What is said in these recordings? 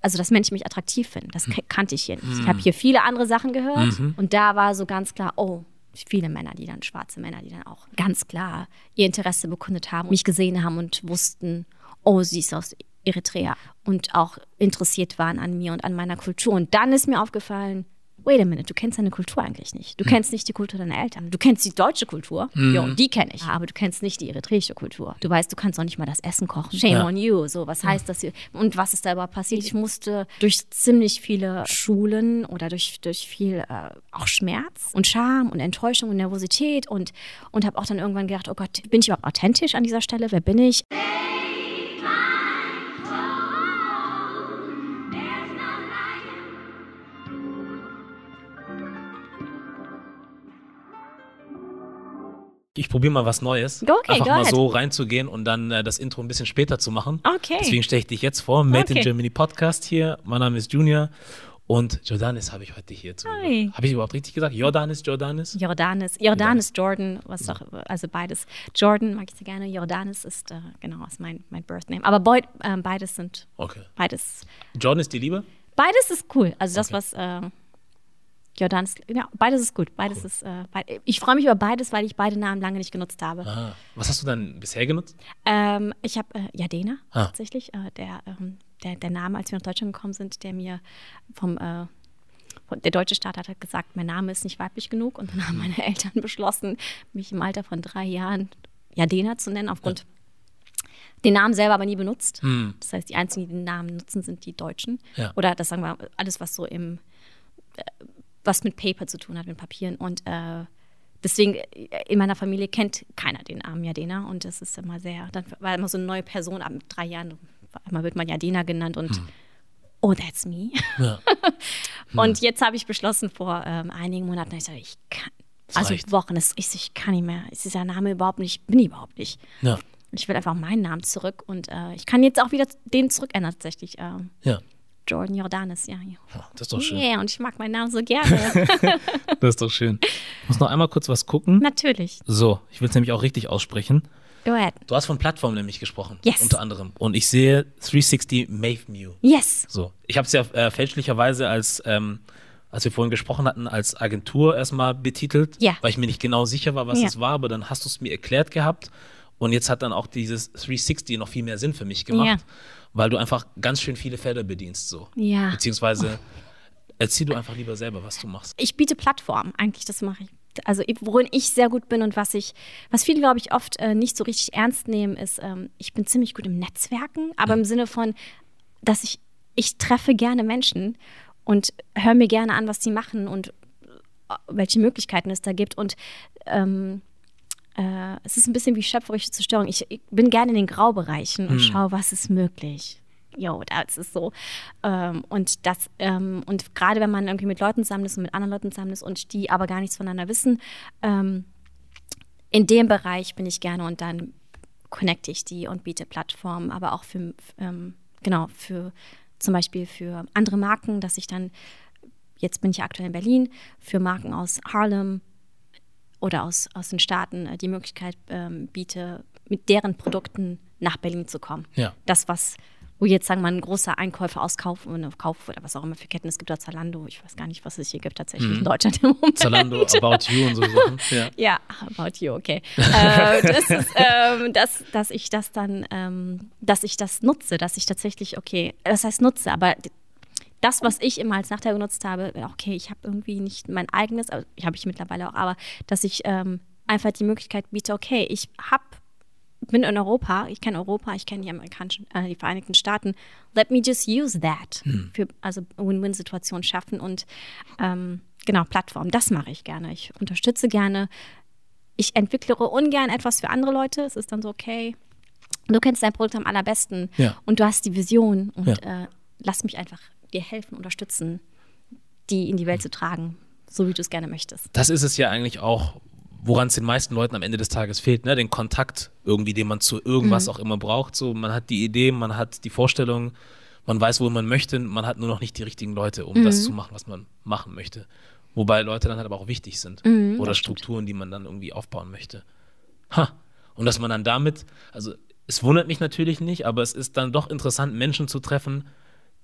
Also, dass Menschen mich attraktiv finden, das kannte ich hier nicht. Ich habe hier viele andere Sachen gehört und da war so ganz klar, oh, viele Männer, die dann, schwarze Männer, die dann auch ganz klar ihr Interesse bekundet haben, mich gesehen haben und wussten, oh, sie ist aus Eritrea und auch interessiert waren an mir und an meiner Kultur. Und dann ist mir aufgefallen, wait a minute, du kennst deine Kultur eigentlich nicht. Du Hm. kennst nicht die Kultur deiner Eltern. Du kennst die deutsche Kultur, ja, und die kenne ich, aber du kennst nicht die eritreische Kultur. Du weißt, du kannst auch nicht mal das Essen kochen. Shame Ja. on you. So, was heißt das hier? Und was ist da überhaupt passiert? Ich musste durch ziemlich viele Schulen oder durch, durch viel äh, auch Schmerz und Scham und Enttäuschung und Nervosität und, und habe auch dann irgendwann gedacht, oh Gott, bin ich überhaupt authentisch an dieser Stelle? Wer bin ich? Ich probiere mal was Neues. Okay, Einfach mal ahead. so reinzugehen und dann äh, das Intro ein bisschen später zu machen. Okay. Deswegen stelle ich dich jetzt vor. Made in Okay. Germany Podcast hier. Mein Name ist Junior und Jordanis habe ich heute hier zu. Hi. Habe ich überhaupt richtig gesagt? Jordanis, Jordanis? Jordanis. Jordanis, Jordan, was auch, also beides. Jordan mag ich sehr gerne. Jordanis ist, äh, genau, ist mein, mein Birth Name. Aber beid, ähm, beides sind, Okay. beides, Jordan ist die Liebe? beides ist cool. Also das, Okay. was, Jordanis, ja, beides ist gut. Beides ist, äh, beid, ich freue mich über beides, weil ich beide Namen lange nicht genutzt habe. Ah. Was hast du dann bisher genutzt? Ähm, ich habe äh, Jadena Ah. tatsächlich, äh, der, ähm, der, der Name, als wir nach Deutschland gekommen sind, der mir vom, äh, der deutsche Staat hat gesagt, mein Name ist nicht weiblich genug und dann haben meine Eltern beschlossen, mich im Alter von drei Jahren Jadena zu nennen, aufgrund den Namen selber aber nie benutzt. Hm. Das heißt, die einzigen, die den Namen nutzen, sind die Deutschen. Ja. Oder das sagen wir, alles, was so im, äh, was mit Paper zu tun hat, mit Papieren. Und äh, deswegen, äh, in meiner Familie kennt keiner den Namen Jadena. Und das ist immer sehr, dann war immer so eine neue Person, ab drei Jahren, einmal wird man Jadena genannt und oh, that's me. Ja. Und jetzt habe ich beschlossen, vor ähm, einigen Monaten, ich sage, ich kann, also reicht. Wochen, es, ich, ich kann nicht mehr. Ist der Name überhaupt nicht, bin ich überhaupt nicht. Ja. Ich will einfach meinen Namen zurück und äh, ich kann jetzt auch wieder den zurückändern tatsächlich. Äh, Ja. Jordan Jordanis, ja. ja. Das ist doch schön. Yeah, und ich mag meinen Namen so gerne. Das ist doch schön. Ich muss noch einmal kurz was gucken. Natürlich. So, ich will es nämlich auch richtig aussprechen. Go ahead. Du hast von Plattformen nämlich gesprochen. Yes. Unter anderem. Und ich sehe 360 Mavemue. Yes. So. Ich habe es ja äh, fälschlicherweise als, ähm, als wir vorhin gesprochen hatten, als Agentur erstmal betitelt, Ja. weil ich mir nicht genau sicher war, was Ja. es war, aber dann hast du es mir erklärt gehabt. Und jetzt hat dann auch dieses 360 noch viel mehr Sinn für mich gemacht, Ja. Weil du einfach ganz schön viele Felder bedienst. So. Ja. Beziehungsweise erzähl du einfach lieber selber, was du machst. Ich biete Plattformen, eigentlich, das mache ich. Also worin ich sehr gut bin und was ich, was viele, glaube ich, oft äh, nicht so richtig ernst nehmen, ist, ähm, ich bin ziemlich gut im Netzwerken, aber im Sinne von, dass ich, ich treffe gerne Menschen und höre mir gerne an, was sie machen und äh, welche Möglichkeiten es da gibt. Und ähm, äh, es ist ein bisschen wie schöpferische Zerstörung. Ich, ich bin gerne in den Graubereichen und schaue, was ist möglich. Jo, das ist so. Ähm, und das, ähm, und gerade wenn man irgendwie mit Leuten zusammen ist und mit anderen Leuten zusammen ist und die aber gar nichts voneinander wissen, ähm, in dem Bereich bin ich gerne und dann connecte ich die und biete Plattformen, aber auch für, ähm, genau, für zum Beispiel für andere Marken, dass ich dann, jetzt bin ich aktuell in Berlin, für Marken aus Harlem oder aus, aus den Staaten äh, die Möglichkeit ähm, biete, mit deren Produkten nach Berlin zu kommen. Ja. Das, was, wo jetzt sagen wir mal ein großer Einkäufer auskauft oder Kauf oder was auch immer für Ketten es gibt, oder Zalando, ich weiß gar nicht, was es hier gibt tatsächlich in Deutschland im Moment. Mhm. Zalando, About You und so Sachen. Ja. Ja, about you, okay. äh, das ist, ähm, dass, dass ich das dann, ähm, dass ich das nutze, dass ich tatsächlich, okay, das heißt nutze, aber das, was ich immer als Nachteil genutzt habe, okay, ich habe irgendwie nicht mein eigenes, aber habe ich mittlerweile auch, aber dass ich ähm, einfach die Möglichkeit biete, okay, ich habe bin in Europa, ich kenne Europa, ich kenne die amerikanischen, äh, die Vereinigten Staaten. Let me just use that. Für, also Win-Win-Situationen schaffen und ähm, genau, Plattform, das mache ich gerne. Ich unterstütze gerne. Ich entwickle ungern etwas für andere Leute. Es ist dann so, okay, du kennst dein Produkt am allerbesten Ja. und du hast die Vision und Ja. äh, lass mich einfach dir helfen, unterstützen, die in die Welt zu tragen, so wie du es gerne möchtest. Das ist es ja eigentlich auch, woran es den meisten Leuten am Ende des Tages fehlt, ne? Den Kontakt irgendwie, den man zu irgendwas Mhm. auch immer braucht. So, man hat die Idee, man hat die Vorstellung, man weiß, wo man möchte, man hat nur noch nicht die richtigen Leute, um Mhm. das zu machen, was man machen möchte. Wobei Leute dann halt aber auch wichtig sind. Mhm, Oder Strukturen, die man dann irgendwie aufbauen möchte. Ha. Und dass man dann damit, also es wundert mich natürlich nicht, aber es ist dann doch interessant, Menschen zu treffen,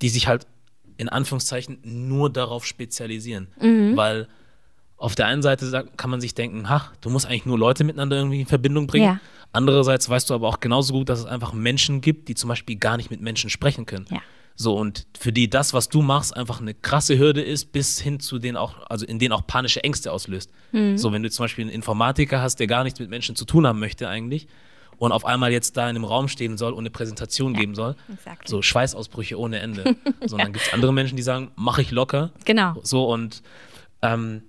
die sich halt in Anführungszeichen nur darauf spezialisieren. Mhm. Weil auf der einen Seite kann man sich denken, ha, du musst eigentlich nur Leute miteinander irgendwie in Verbindung bringen. Ja. Andererseits weißt du aber auch genauso gut, dass es einfach Menschen gibt, die zum Beispiel gar nicht mit Menschen sprechen können. Ja. So, und für die das, was du machst, einfach eine krasse Hürde ist, bis hin zu denen auch, also in denen auch panische Ängste auslöst. Mhm. So, wenn du zum Beispiel einen Informatiker hast, der gar nichts mit Menschen zu tun haben möchte eigentlich und auf einmal jetzt da in einem Raum stehen soll und eine Präsentation geben soll, exactly. so Schweißausbrüche ohne Ende. so, und dann gibt es andere Menschen, die sagen, mache ich locker. Genau. So, und ähm,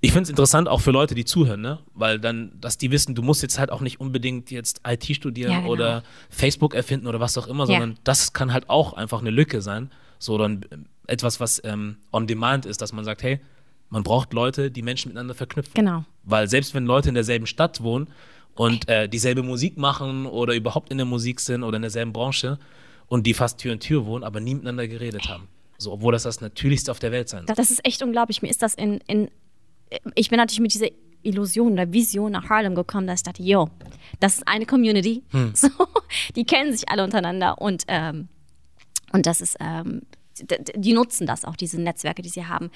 ich finde es interessant auch für Leute, die zuhören, ne? Weil dann, dass die wissen, du musst jetzt halt auch nicht unbedingt jetzt IT studieren Ja, genau. oder Facebook erfinden oder was auch immer, Ja. sondern das kann halt auch einfach eine Lücke sein. So dann etwas, was ähm, on demand ist, dass man sagt, hey, man braucht Leute, die Menschen miteinander verknüpfen. Genau. Weil selbst wenn Leute in derselben Stadt wohnen und äh, dieselbe Musik machen oder überhaupt in der Musik sind oder in derselben Branche und die fast Tür in Tür wohnen, aber nie miteinander geredet haben. So, obwohl das das Natürlichste auf der Welt sein soll. Das ist echt unglaublich. Mir ist das in, in ich bin natürlich mit dieser Illusion oder Vision nach Harlem gekommen, dass ich dachte, yo, das ist eine Community. So, die kennen sich alle untereinander und, ähm, und das ist, ähm, die nutzen das auch, diese Netzwerke, die sie haben.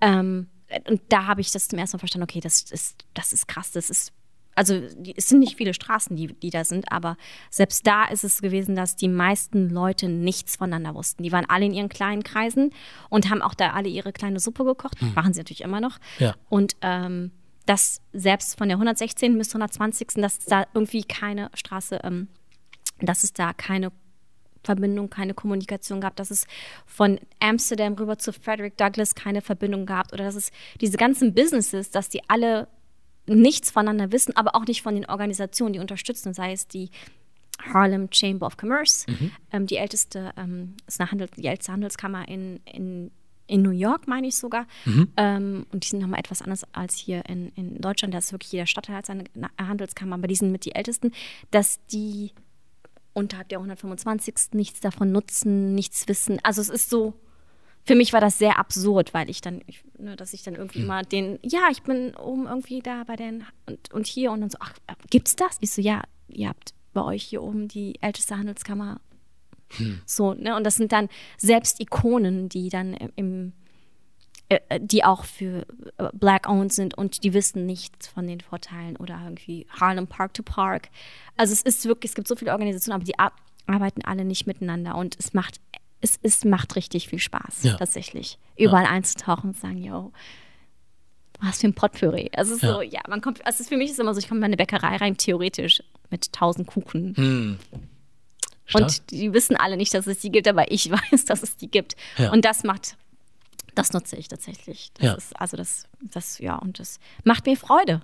Ähm, und da habe ich das zum ersten Mal verstanden, okay, das ist, das ist krass, das ist also die, es sind nicht viele Straßen, die, die da sind, aber selbst da ist es gewesen, dass die meisten Leute nichts voneinander wussten. Die waren alle in ihren kleinen Kreisen und haben auch da alle ihre kleine Suppe gekocht. Machen sie natürlich immer noch. Ja. Und ähm, dass selbst von der 116. bis 120. dass da irgendwie keine Straße, ähm, dass es da keine Verbindung, keine Kommunikation gab, dass es von Amsterdam rüber zu Frederick Douglass keine Verbindung gab oder dass es diese ganzen Businesses, dass die alle nichts voneinander wissen, aber auch nicht von den Organisationen, die unterstützen, sei es die Harlem Chamber of Commerce, ähm, die älteste, ähm, ist eine Handel, die älteste Handelskammer in, in, in New York, meine ich sogar. Ähm, und die sind nochmal etwas anders als hier in, in Deutschland. Da ist wirklich jeder Stadtteil hat seine Handelskammer, aber die sind mit die ältesten, dass die unterhalb der 125. nichts davon nutzen, nichts wissen. Also es ist so, für mich war das sehr absurd, weil ich dann, ich, ne, dass ich dann irgendwie Hm. mal den, ja, ich bin oben irgendwie da bei den und, und hier und dann so, ach, äh, gibt's das? Ich so, ja, ihr habt bei euch hier oben die älteste Handelskammer. Hm. So, ne? Und das sind dann selbst Ikonen, die dann im, äh, äh, die auch für äh, Black-owned sind und die wissen nichts von den Vorteilen oder irgendwie Harlem Park to Park. Also es ist wirklich, es gibt so viele Organisationen, aber die ar arbeiten alle nicht miteinander und es macht, es, es macht richtig viel Spaß, Ja. tatsächlich. Überall einzutauchen und zu sagen, yo, was für ein Potpourri. Also so, ja, man kommt, also für mich ist es immer so, ich komme in eine Bäckerei rein, theoretisch mit tausend Kuchen. Hm. Und die wissen alle nicht, dass es die gibt, aber ich weiß, dass es die gibt. Ja. Und das macht, das nutze ich tatsächlich. Das Ja. ist, also das, das, ja, und das macht mir Freude.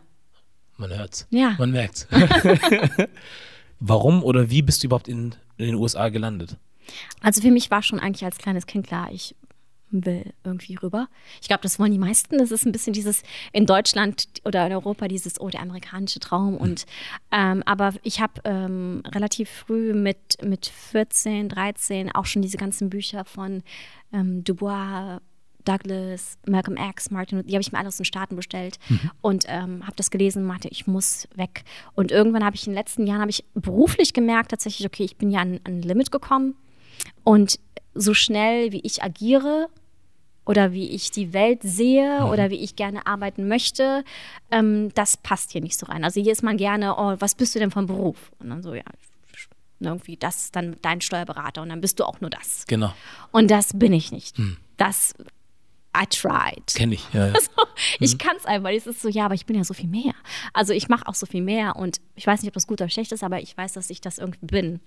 Man hört's. Ja. Man merkt's. Warum oder wie bist du überhaupt in, in den USA gelandet? Also für mich war schon eigentlich als kleines Kind klar, ich will irgendwie rüber. Ich glaube, das wollen die meisten. Das ist ein bisschen dieses in Deutschland oder in Europa dieses, oh, der amerikanische Traum. Und ähm, aber ich habe ähm, relativ früh mit, mit 14, 13 auch schon diese ganzen Bücher von ähm, Dubois, Douglas, Malcolm X, Martin, die habe ich mir alle aus den Staaten bestellt und ähm, habe das gelesen und meinte, ich muss weg. Und irgendwann habe ich in den letzten Jahren habe ich beruflich gemerkt, tatsächlich, okay, ich bin ja an, an ein Limit gekommen und so schnell wie ich agiere oder wie ich die Welt sehe oder wie ich gerne arbeiten möchte, ähm, das passt hier nicht so rein. Also hier ist man gerne, oh, was bist du denn vom Beruf? Und dann so, ja, irgendwie das ist dann dein Steuerberater und dann bist du auch nur das. Genau. Und das bin ich nicht. Das, I tried. Kenne ich. Ja, ja. Also, ich kann es einfach. Es ist so, ja, aber ich bin ja so viel mehr. Also ich mache auch so viel mehr und ich weiß nicht, ob das gut oder schlecht ist, aber ich weiß, dass ich das irgendwie bin.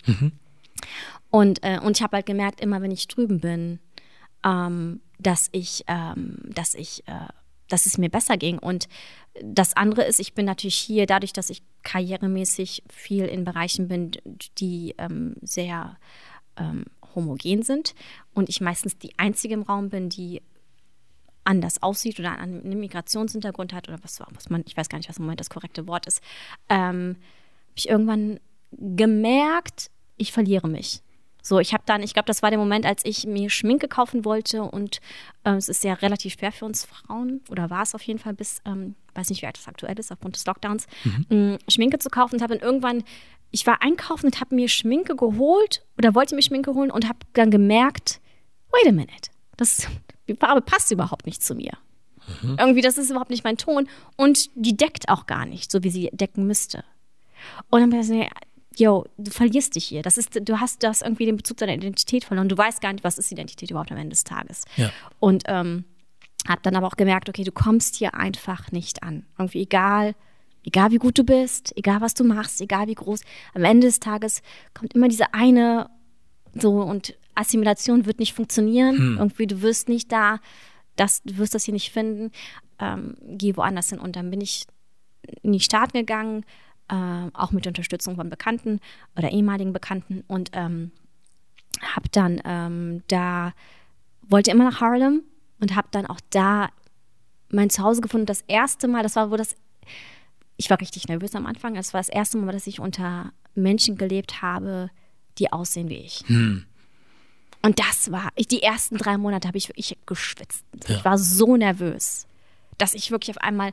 Und, äh, und ich habe halt gemerkt, immer wenn ich drüben bin, ähm, dass ich, ähm, dass ich, äh, dass es mir besser ging. Und das andere ist, ich bin natürlich hier, dadurch, dass ich karrieremäßig viel in Bereichen bin, die ähm, sehr ähm, homogen sind und ich meistens die einzige im Raum bin, die anders aussieht oder einen Migrationshintergrund hat oder was, was man, ich weiß gar nicht, was im Moment das korrekte Wort ist, ähm, habe ich irgendwann gemerkt, ich verliere mich. So, ich habe dann, ich glaube, das war der Moment, als ich mir Schminke kaufen wollte und äh, es ist ja relativ schwer für uns Frauen oder war es auf jeden Fall bis, ähm, weiß nicht, wie alt das aktuell ist, aufgrund des Lockdowns, mh, Schminke zu kaufen und habe dann irgendwann, ich war einkaufen und habe mir Schminke geholt oder wollte mir Schminke holen und habe dann gemerkt, wait a minute, das, die Farbe passt überhaupt nicht zu mir. Mhm. Irgendwie, das ist überhaupt nicht mein Ton und die deckt auch gar nicht, so wie sie decken müsste. Und dann bin ich yo, du verlierst dich hier. Das ist, du hast das irgendwie den Bezug zu deiner Identität verloren. Du weißt gar nicht, was ist Identität überhaupt am Ende des Tages. Ja. Und ähm, hab dann aber auch gemerkt, okay, du kommst hier einfach nicht an. Irgendwie egal, egal wie gut du bist, egal was du machst, egal wie groß. Am Ende des Tages kommt immer diese eine so und Assimilation wird nicht funktionieren. Irgendwie du wirst nicht da, das, du wirst das hier nicht finden. Ähm, geh woanders hin. Und dann bin ich in die Staaten gegangen, äh, auch mit Unterstützung von Bekannten oder ehemaligen Bekannten und ähm, habe dann ähm, da wollte immer nach Harlem und habe dann auch da mein Zuhause gefunden. Das erste Mal, das war wo das, ich war richtig nervös am Anfang. Das war das erste Mal, dass ich unter Menschen gelebt habe, die aussehen wie ich. Und das war, ich, die ersten drei Monate habe ich wirklich geschwitzt. Ich war so nervös, dass ich wirklich auf einmal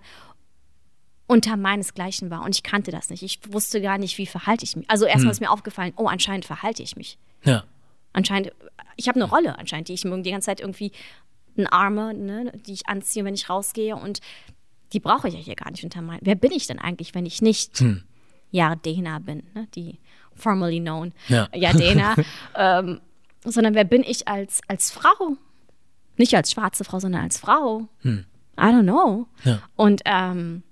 unter meinesgleichen war und ich kannte das nicht. Ich wusste gar nicht, wie verhalte ich mich. Also erstmal ist mir aufgefallen, oh, anscheinend verhalte ich mich. Ja. Anscheinend, ich habe eine Rolle anscheinend, die ich mir die ganze Zeit irgendwie eine Arme, ne, die ich anziehe, wenn ich rausgehe und die brauche ich ja hier gar nicht unter meinen. Wer bin ich denn eigentlich, wenn ich nicht Jardena bin, ne, die formerly known Ja. Jardena, ähm, sondern wer bin ich als, als Frau? Nicht als schwarze Frau, sondern als Frau. I don't know. Ja. Und, ähm,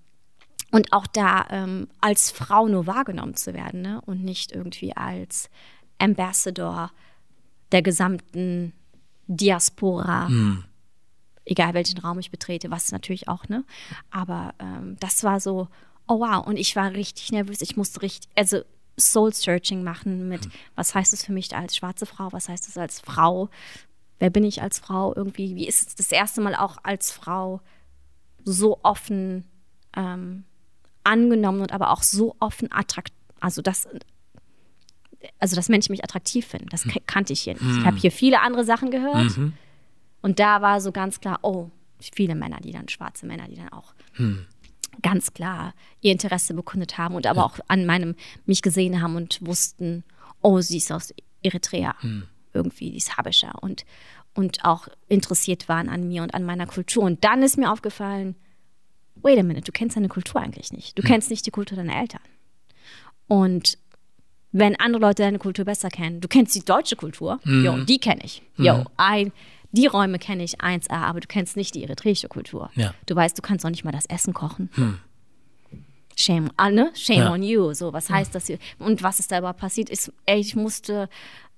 und auch da ähm, als Frau nur wahrgenommen zu werden ne? und nicht irgendwie als Ambassador der gesamten Diaspora, egal welchen Raum ich betrete, was natürlich auch, ne? Aber ähm, das war so, oh wow, und ich war richtig nervös. Ich musste richtig, also Soul-Searching machen mit, was heißt es für mich als schwarze Frau, was heißt es als Frau, wer bin ich als Frau irgendwie, wie ist es das erste Mal auch als Frau so offen ähm, angenommen und aber auch so offen attraktiv, also das, also dass Menschen mich attraktiv finden, das ka- kannte ich hier nicht. Ich habe hier viele andere Sachen gehört und da war so ganz klar, oh, viele Männer, die dann, schwarze Männer, die dann auch ganz klar ihr Interesse bekundet haben und aber auch an meinem, mich gesehen haben und wussten, oh, sie ist aus Eritrea, irgendwie, die ist Habescher und, und auch interessiert waren an mir und an meiner Kultur. Und dann ist mir aufgefallen, wait a minute, du kennst deine Kultur eigentlich nicht. Du kennst nicht die Kultur deiner Eltern. Und wenn andere Leute deine Kultur besser kennen, du kennst die deutsche Kultur, jo, die kenne ich. Jo, ein, die Räume kenne ich 1A, aber du kennst nicht die eritreische Kultur. Ja. Du weißt, du kannst auch nicht mal das Essen kochen. Shame, ah, ne? Shame Ja. on you. So, was heißt das hier? Und was ist da überhaupt passiert? Ey, ich musste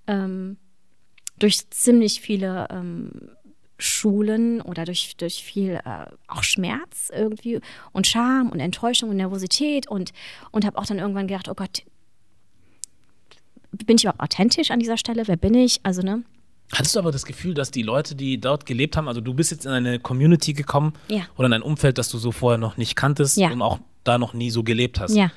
ähm, durch ziemlich viele ähm, Schulen oder durch, durch viel äh, auch Schmerz irgendwie und Scham und Enttäuschung und Nervosität und, und habe auch dann irgendwann gedacht, oh Gott, bin ich überhaupt authentisch an dieser Stelle? Wer bin ich? Also, ne? Hattest du aber das Gefühl, dass die Leute, die dort gelebt haben, also du bist jetzt in eine Community gekommen Ja. oder in ein Umfeld, das du so vorher noch nicht kanntest Ja. und auch da noch nie so gelebt hast. Ja.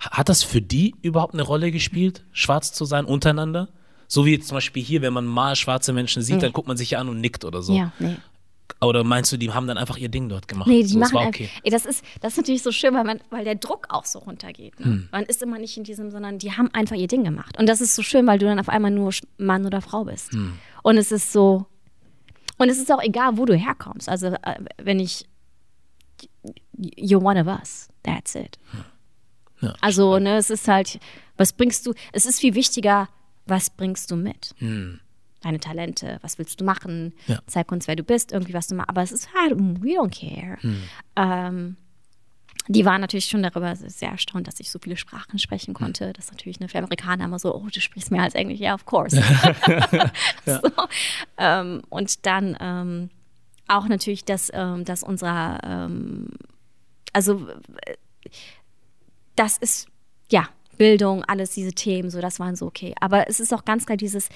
Hat das für die überhaupt eine Rolle gespielt, schwarz zu sein untereinander? So wie zum Beispiel hier, wenn man mal schwarze Menschen sieht, Nee. dann guckt man sich ja an und nickt oder so. Ja, nee. Oder meinst du, die haben dann einfach ihr Ding dort gemacht? Nee, die so, machen war einfach, okay. ey, das ist das ist natürlich so schön, weil man weil der Druck auch so runtergeht. Ne? Hm. Man ist immer nicht in diesem, sondern die haben einfach ihr Ding gemacht. Und das ist so schön, weil du dann auf einmal nur Mann oder Frau bist. Hm. Und es ist so und es ist auch egal, wo du herkommst. Also äh, wenn ich you're one of us, that's it. Ja, Also ne, es ist halt, was bringst du? Es ist viel wichtiger, was bringst du mit? Deine Talente, was willst du machen? Ja. Zeig uns, wer du bist, irgendwie was du machst. Aber es ist halt, we don't care. Ähm, die waren natürlich schon darüber sehr erstaunt, dass ich so viele Sprachen sprechen konnte. Das ist natürlich ne, für Amerikaner immer so, oh, du sprichst mehr als Englisch. Ja, of course. so. ähm, und dann ähm, auch natürlich, dass, ähm, dass unser, ähm, also äh, das ist, ja, Bildung, alles diese Themen, so, das waren so okay. Aber es ist auch ganz klar dieses,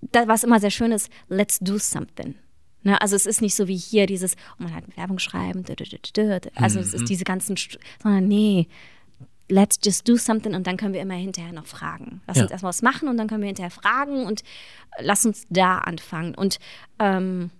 da, was immer sehr schön ist, let's do something. Ne? Also es ist nicht so wie hier dieses, oh, man hat Werbung schreiben, dü- dü- dü- also es ist diese ganzen, sondern nee, let's just do something und dann können wir immer hinterher noch fragen. Lass Ja. uns erstmal was machen und dann können wir hinterher fragen und äh, lass uns da anfangen. Und, ähm,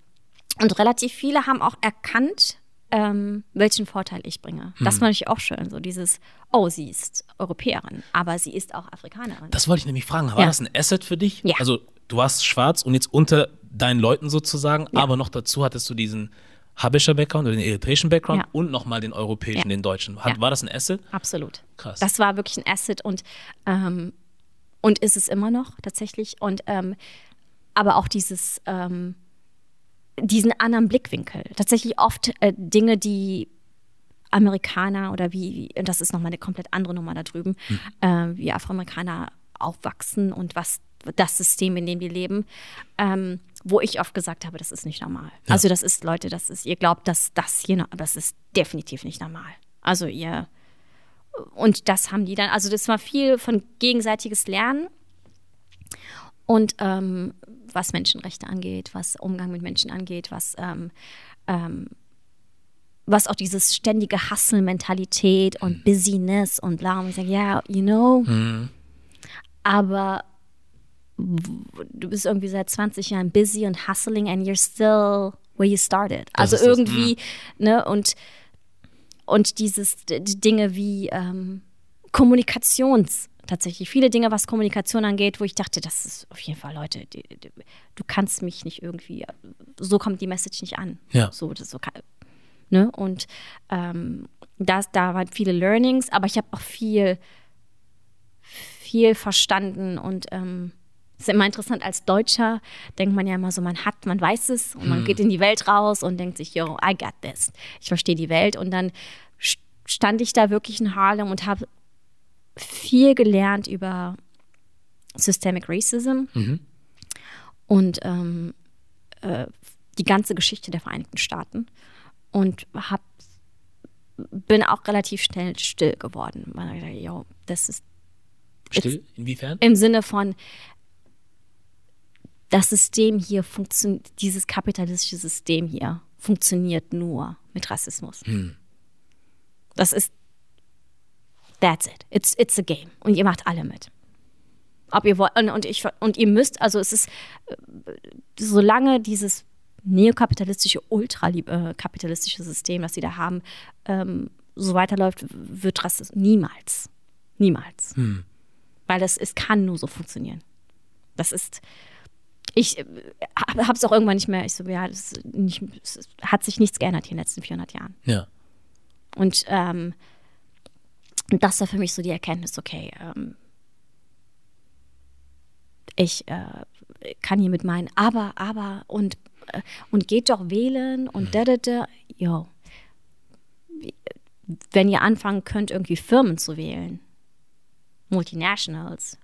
und relativ viele haben auch erkannt, ähm, welchen Vorteil ich bringe. Das fand ich auch schön, so dieses, oh, sie ist Europäerin, aber sie ist auch Afrikanerin. Das wollte ich nämlich fragen. War Ja. das ein Asset für dich? Ja. Also du warst schwarz und jetzt unter deinen Leuten sozusagen, Ja. aber noch dazu hattest du diesen habischer Background oder den eritreischen Background Ja. und nochmal den europäischen, den deutschen. Hat. War das ein Asset? Absolut. Krass. Das war wirklich ein Asset und, ähm, und ist es immer noch tatsächlich. Und ähm, aber auch dieses, ähm, diesen anderen Blickwinkel. Tatsächlich oft äh, Dinge, die Amerikaner oder wie, und das ist nochmal eine komplett andere Nummer da drüben, äh, wie Afroamerikaner aufwachsen und was das System, in dem wir leben, ähm, wo ich oft gesagt habe, das ist nicht normal. Ja. Also das ist, Leute, das ist, ihr glaubt, dass das hier, no- das ist definitiv nicht normal. Also ihr, und das haben die dann, also das war viel von gegenseitiges Lernen und ähm, was Menschenrechte angeht, was Umgang mit Menschen angeht, was, ähm, ähm, was auch dieses ständige Hustle-Mentalität und Busyness und bla. Und ich sage, ja, you know, aber w- du bist irgendwie seit 20 Jahren busy und hustling and you're still where you started. Das Also das, irgendwie, ne, und, und dieses, die Dinge wie ähm, Kommunikations, tatsächlich viele Dinge, was Kommunikation angeht, wo ich dachte, das ist auf jeden Fall, Leute, die, die, du kannst mich nicht irgendwie, so kommt die Message nicht an. Ja. So, das so kann, ne? Und ähm, das, da waren viele Learnings, aber ich habe auch viel, viel verstanden und ähm, es ist immer interessant, als Deutscher denkt man ja immer so, man hat, man weiß es und man geht in die Welt raus und denkt sich, yo, I got this. Ich verstehe die Welt. Und dann st- stand ich da wirklich in Harlem und habe viel gelernt über Systemic Racism und ähm, äh, die ganze Geschichte der Vereinigten Staaten und hab, bin auch relativ schnell still geworden. Weil ich dachte, yo, das ist Still? Inwiefern? im Sinne von das System hier funktioniert, dieses kapitalistische System hier funktioniert nur mit Rassismus. Das ist that's it. It's it's a game und ihr macht alle mit. Ob ihr wollt und, und ich und ihr müsst, also es ist äh, solange dieses neokapitalistische, ultrakapitalistische System, das sie da haben, ähm, so weiterläuft, wird Rassismus niemals, niemals weil das es kann nur so funktionieren. Das ist ich habe es auch irgendwann nicht mehr. Ich so ja, das nicht, hat sich nichts geändert hier in den letzten 400 Jahren. Ja. Und ähm, und das war für mich so die Erkenntnis, okay, ähm, ich äh, kann hier mit meinen aber, aber und, äh, und geht doch wählen und da, da, da. Yo. Wenn ihr anfangen könnt, irgendwie Firmen zu wählen, Multinationals,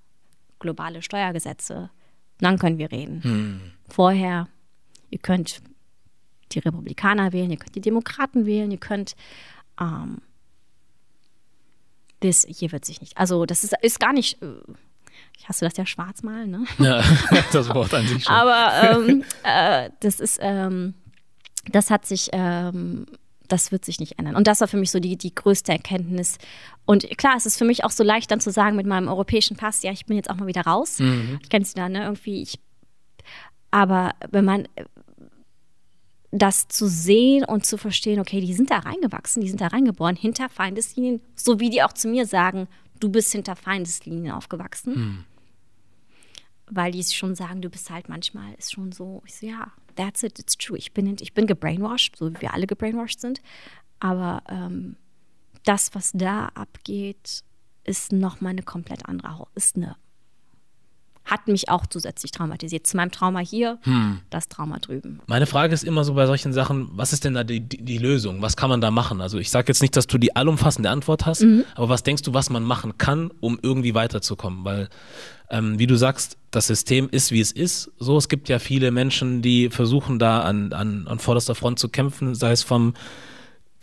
globale Steuergesetze, dann können wir reden. Vorher, ihr könnt die Republikaner wählen, ihr könnt die Demokraten wählen, ihr könnt ähm, das hier wird sich nicht. Also das ist, ist gar nicht. äh, Ich hasse das ja schwarz malen, ne? ja. das Wort an sich schon. Aber ähm, äh, das ist, ähm, das hat sich, ähm, das wird sich nicht ändern. Und das war für mich so die, die größte Erkenntnis. Und klar, es ist für mich auch so leicht dann zu sagen mit meinem europäischen Pass, ja, ich bin jetzt auch mal wieder raus. Ich kenne es da, ne? Irgendwie, ich, aber wenn man äh, das zu sehen und zu verstehen, okay, die sind da reingewachsen, die sind da reingeboren, hinter Feindeslinien, so wie die auch zu mir sagen, du bist hinter Feindeslinien aufgewachsen weil die schon sagen, du bist halt manchmal ist schon so, ich so, ja, that's it, it's true. Ich bin, ich bin gebrainwashed, so wie wir alle gebrainwashed sind. Aber ähm, das, was da abgeht, ist nochmal eine komplett andere, ist eine, hat mich auch zusätzlich traumatisiert. Zu meinem Trauma hier, das Trauma drüben. Meine Frage ist immer so bei solchen Sachen, was ist denn da die, die, die Lösung? Was kann man da machen? Also ich sage jetzt nicht, dass du die allumfassende Antwort hast, aber was denkst du, was man machen kann, um irgendwie weiterzukommen? Weil, ähm, wie du sagst, das System ist, wie es ist. So, es gibt ja viele Menschen, die versuchen da an, an, an vorderster Front zu kämpfen, sei es vom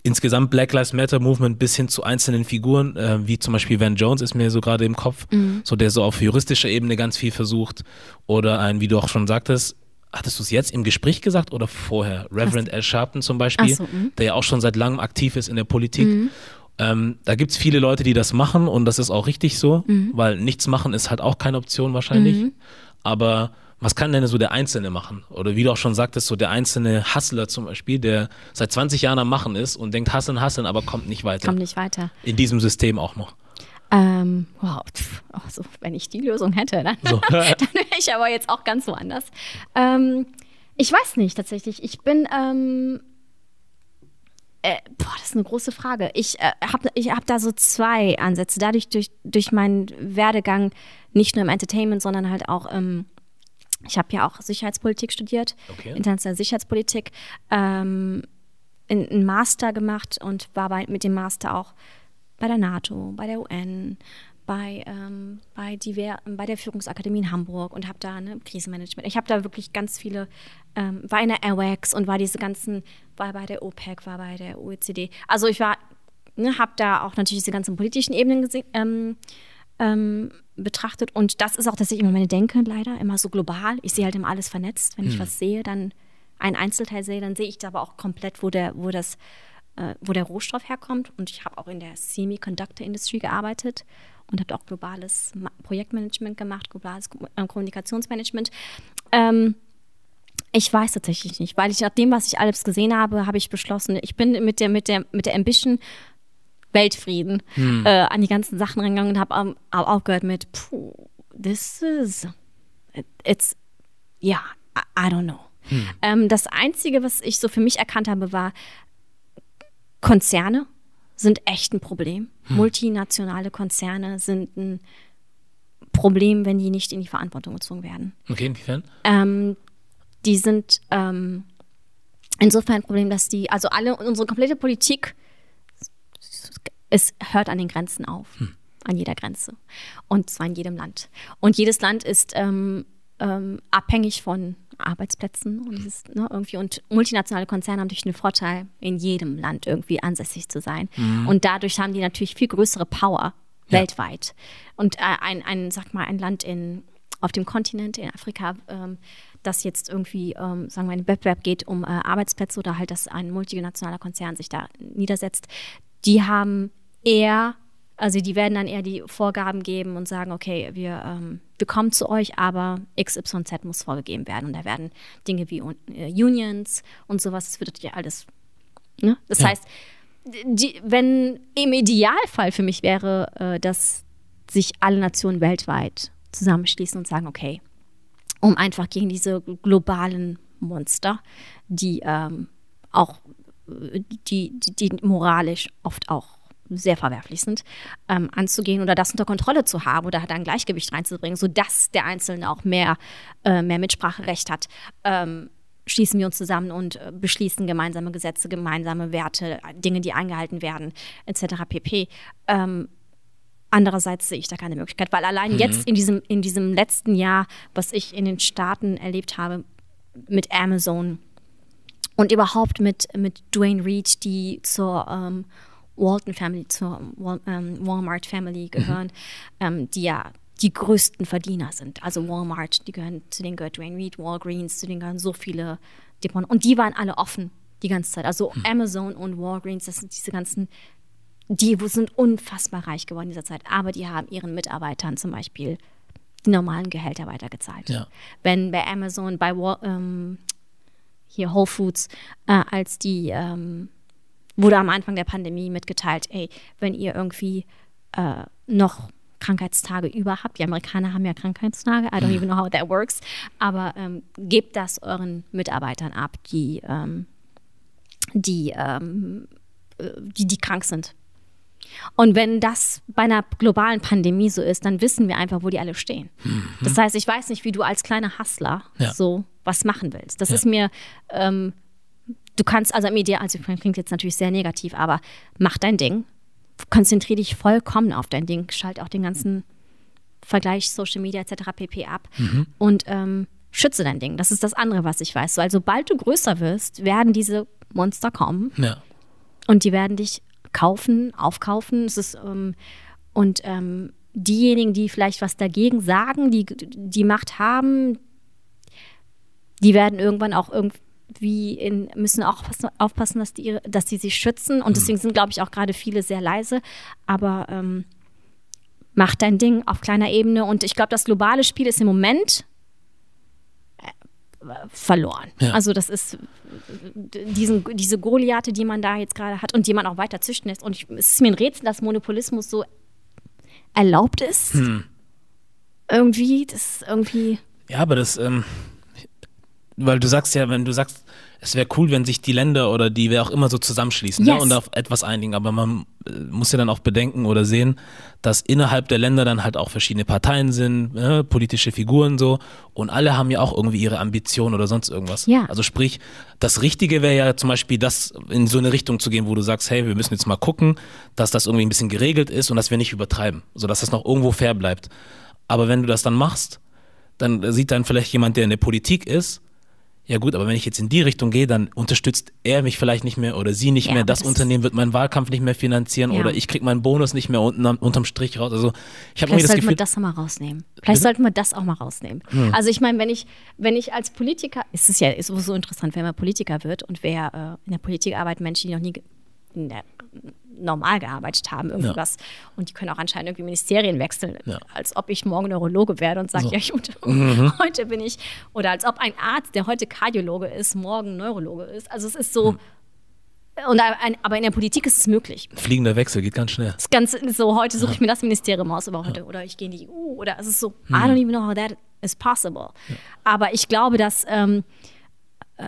insgesamt Black Lives Matter Movement bis hin zu einzelnen Figuren, äh, wie zum Beispiel Van Jones ist mir so gerade im Kopf, so der so auf juristischer Ebene ganz viel versucht. Oder ein, wie du auch schon sagtest, hattest du es jetzt im Gespräch gesagt oder vorher? Reverend Al Sharpton zum Beispiel, Ach so, mhm. der ja auch schon seit langem aktiv ist in der Politik. Ähm, da gibt es viele Leute, die das machen und das ist auch richtig so, Mhm. weil nichts machen ist halt auch keine Option wahrscheinlich. Aber was kann denn so der Einzelne machen? Oder wie du auch schon sagtest, so der einzelne Hustler zum Beispiel, der seit 20 Jahren am Machen ist und denkt, hasseln, hasseln, aber kommt nicht weiter. Kommt nicht weiter. In diesem System auch noch. Ähm, wow, pf, also, wenn ich die Lösung hätte, dann, So. dann wäre ich aber jetzt auch ganz woanders. Ähm, ich weiß nicht tatsächlich. Ich bin, ähm, äh, boah, das ist eine große Frage. Ich äh, habe ich hab da so zwei Ansätze. Dadurch, durch, durch meinen Werdegang, nicht nur im Entertainment, sondern halt auch ähm, ich habe ja auch Sicherheitspolitik studiert, Okay. internationale Sicherheitspolitik, ähm, in- einen Master gemacht und war bei, mit dem Master auch bei der NATO, bei der UN, bei, ähm, bei, diver bei der Führungsakademie in Hamburg und habe da ne, Krisenmanagement. Ich habe da wirklich ganz viele, ähm, war in der AWACS und war diese ganzen, war bei der OPEC, war bei der OECD. Also ich war, ne, habe da auch natürlich diese ganzen politischen Ebenen gesehen. Ähm, ähm, betrachtet. Und das ist auch, dass ich immer meine Denke, leider, immer so global. Ich sehe halt immer alles vernetzt. Wenn ich was sehe, dann ein Einzelteil sehe, dann sehe ich da aber auch komplett, wo der, wo das, äh, wo der Rohstoff herkommt. Und ich habe auch in der Semiconductor Industry gearbeitet und habe auch globales Ma Projektmanagement gemacht, globales Ko- äh, Kommunikationsmanagement. Ähm, ich weiß tatsächlich nicht, weil ich nach dem, was ich alles gesehen habe, habe ich beschlossen, ich bin mit der, mit der, mit der Ambition Weltfrieden äh, an die ganzen Sachen rangegangen und habe ähm, auch aufgehört mit, puh, this is, it's, ja, I, I don't know. Ähm, das Einzige, was ich so für mich erkannt habe, war, Konzerne sind echt ein Problem. Multinationale Konzerne sind ein Problem, wenn die nicht in die Verantwortung gezogen werden. Okay, inwiefern? Ähm, die sind ähm, insofern ein Problem, dass die, also alle, unsere komplette Politik, es hört an den Grenzen auf. An jeder Grenze. Und zwar in jedem Land. Und jedes Land ist ähm, ähm, abhängig von Arbeitsplätzen und es ist, ne, irgendwie und multinationale Konzerne haben natürlich den Vorteil, in jedem Land irgendwie ansässig zu sein. Und dadurch haben die natürlich viel größere Power Ja. weltweit. Und äh, ein, ein, sag mal, ein Land in, auf dem Kontinent, in Afrika, ähm, das jetzt irgendwie, ähm, sagen wir, in den Wettbewerb geht um äh, Arbeitsplätze oder halt, dass ein multinationaler Konzern sich da niedersetzt, die haben eher, also die werden dann eher die Vorgaben geben und sagen, okay, wir, ähm, wir kommen zu euch, aber XYZ muss vorgegeben werden. Und da werden Dinge wie äh, Unions und sowas, das wird ja alles. Ne? Das Ja. heißt, die, wenn im Idealfall für mich wäre, äh, dass sich alle Nationen weltweit zusammenschließen und sagen, okay, um einfach gegen diese globalen Monster, die ähm, auch, äh, die, die, die moralisch oft auch sehr verwerflich sind, ähm, anzugehen oder das unter Kontrolle zu haben oder da ein Gleichgewicht reinzubringen, sodass der Einzelne auch mehr, äh, mehr Mitspracherecht hat. Ähm, schließen wir uns zusammen und äh, beschließen gemeinsame Gesetze, gemeinsame Werte, Dinge, die eingehalten werden, etc. pp. Ähm, Andererseits sehe ich da keine Möglichkeit, weil allein jetzt in diesem, in diesem letzten Jahr, was ich in den Staaten erlebt habe mit Amazon und überhaupt mit, mit Dwayne Reed, die zur ähm, Walton Family, zur Wal ähm, Walmart Family gehören, ähm, die ja die größten Verdiener sind. Also Walmart, die gehören, zu denen gehört Dwayne Reed, Walgreens, zu denen gehören so viele Depots. Und die waren alle offen die ganze Zeit. Also Amazon und Walgreens, das sind diese ganzen die sind unfassbar reich geworden in dieser Zeit, aber die haben ihren Mitarbeitern zum Beispiel die normalen Gehälter weitergezahlt. Ja. Wenn bei Amazon, bei Wa- ähm, hier Whole Foods, äh, als die ähm, wurde am Anfang der Pandemie mitgeteilt, ey, wenn ihr irgendwie äh, noch Krankheitstage über habt, die Amerikaner haben ja Krankheitstage, I don't even know how that works, aber ähm, gebt das euren Mitarbeitern ab, die, ähm, die, ähm, äh, die, die krank sind. Und wenn das bei einer globalen Pandemie so ist, dann wissen wir einfach, wo die alle stehen. Das heißt, ich weiß nicht, wie du als kleiner Hustler Ja. so was machen willst. Das Ja. ist mir, ähm, du kannst, also im Ideal, also klingt jetzt natürlich sehr negativ, aber mach dein Ding, konzentriere dich vollkommen auf dein Ding, schalt auch den ganzen Vergleich Social Media etc. pp. ab und ähm, schütze dein Ding. Das ist das andere, was ich weiß. Weil sobald du größer wirst, werden diese Monster kommen Ja. und die werden dich kaufen, aufkaufen. Es ist, ähm, und ähm, diejenigen, die vielleicht was dagegen sagen, die die Macht haben, die werden irgendwann auch irgendwie in, müssen auch aufpassen, dass, die, ihre- dass die sich schützen. Und deswegen sind, glaube ich, auch gerade viele sehr leise. Aber ähm, mach dein Ding auf kleiner Ebene. Und ich glaube, das globale Spiel ist im Moment äh, verloren. Ja. Also das ist diesen, diese Goliathe, die man da jetzt gerade hat und die man auch weiter züchten lässt. Und ich, es ist mir ein Rätsel, dass Monopolismus so erlaubt ist. Hm. Irgendwie, das ist irgendwie. Ja, aber das, ähm, weil du sagst ja, wenn du sagst, es wäre cool, wenn sich die Länder oder die wer auch immer so zusammenschließen Yes. ne, und auf etwas einigen. Aber man äh, muss ja dann auch bedenken oder sehen, dass innerhalb der Länder dann halt auch verschiedene Parteien sind, ne, politische Figuren so und alle haben ja auch irgendwie ihre Ambitionen oder sonst irgendwas. Ja. Also sprich, das Richtige wäre ja zum Beispiel, das in so eine Richtung zu gehen, wo du sagst, hey, wir müssen jetzt mal gucken, dass das irgendwie ein bisschen geregelt ist und dass wir nicht übertreiben, sodass das noch irgendwo fair bleibt. Aber wenn du das dann machst, dann sieht dann vielleicht jemand, der in der Politik ist, ja gut, aber wenn ich jetzt in die Richtung gehe, dann unterstützt er mich vielleicht nicht mehr oder sie nicht Ja, mehr, das, das- Unternehmen wird meinen Wahlkampf nicht mehr finanzieren Ja. oder ich krieg meinen Bonus nicht mehr unten unterm Strich raus. Also ich habe Vielleicht das sollten wir Gefühl, das auch mal rausnehmen. Vielleicht Bitte? Hm. sollten wir das auch mal rausnehmen. Also ich meine, wenn ich, wenn ich als Politiker, es ist ja ist sowieso interessant, wenn man Politiker wird und wer äh, in der Politik arbeiten Menschen, die noch nie in der, normal gearbeitet haben, irgendwas. Und die können auch anscheinend irgendwie Ministerien wechseln, Ja. als ob ich morgen Neurologe werde und sage, So. ja gut, Mhm. heute bin ich, oder als ob ein Arzt, der heute Kardiologe ist, morgen Neurologe ist. Also es ist so, Hm. und ein, aber in der Politik ist es möglich. fliegender Wechsel geht ganz schnell. Ist so, heute suche ich mir das Ministerium aus, aber heute, oder ich gehe in die EU, oder es ist so, I don't even know how that is possible. Aber ich glaube, dass, ähm, äh,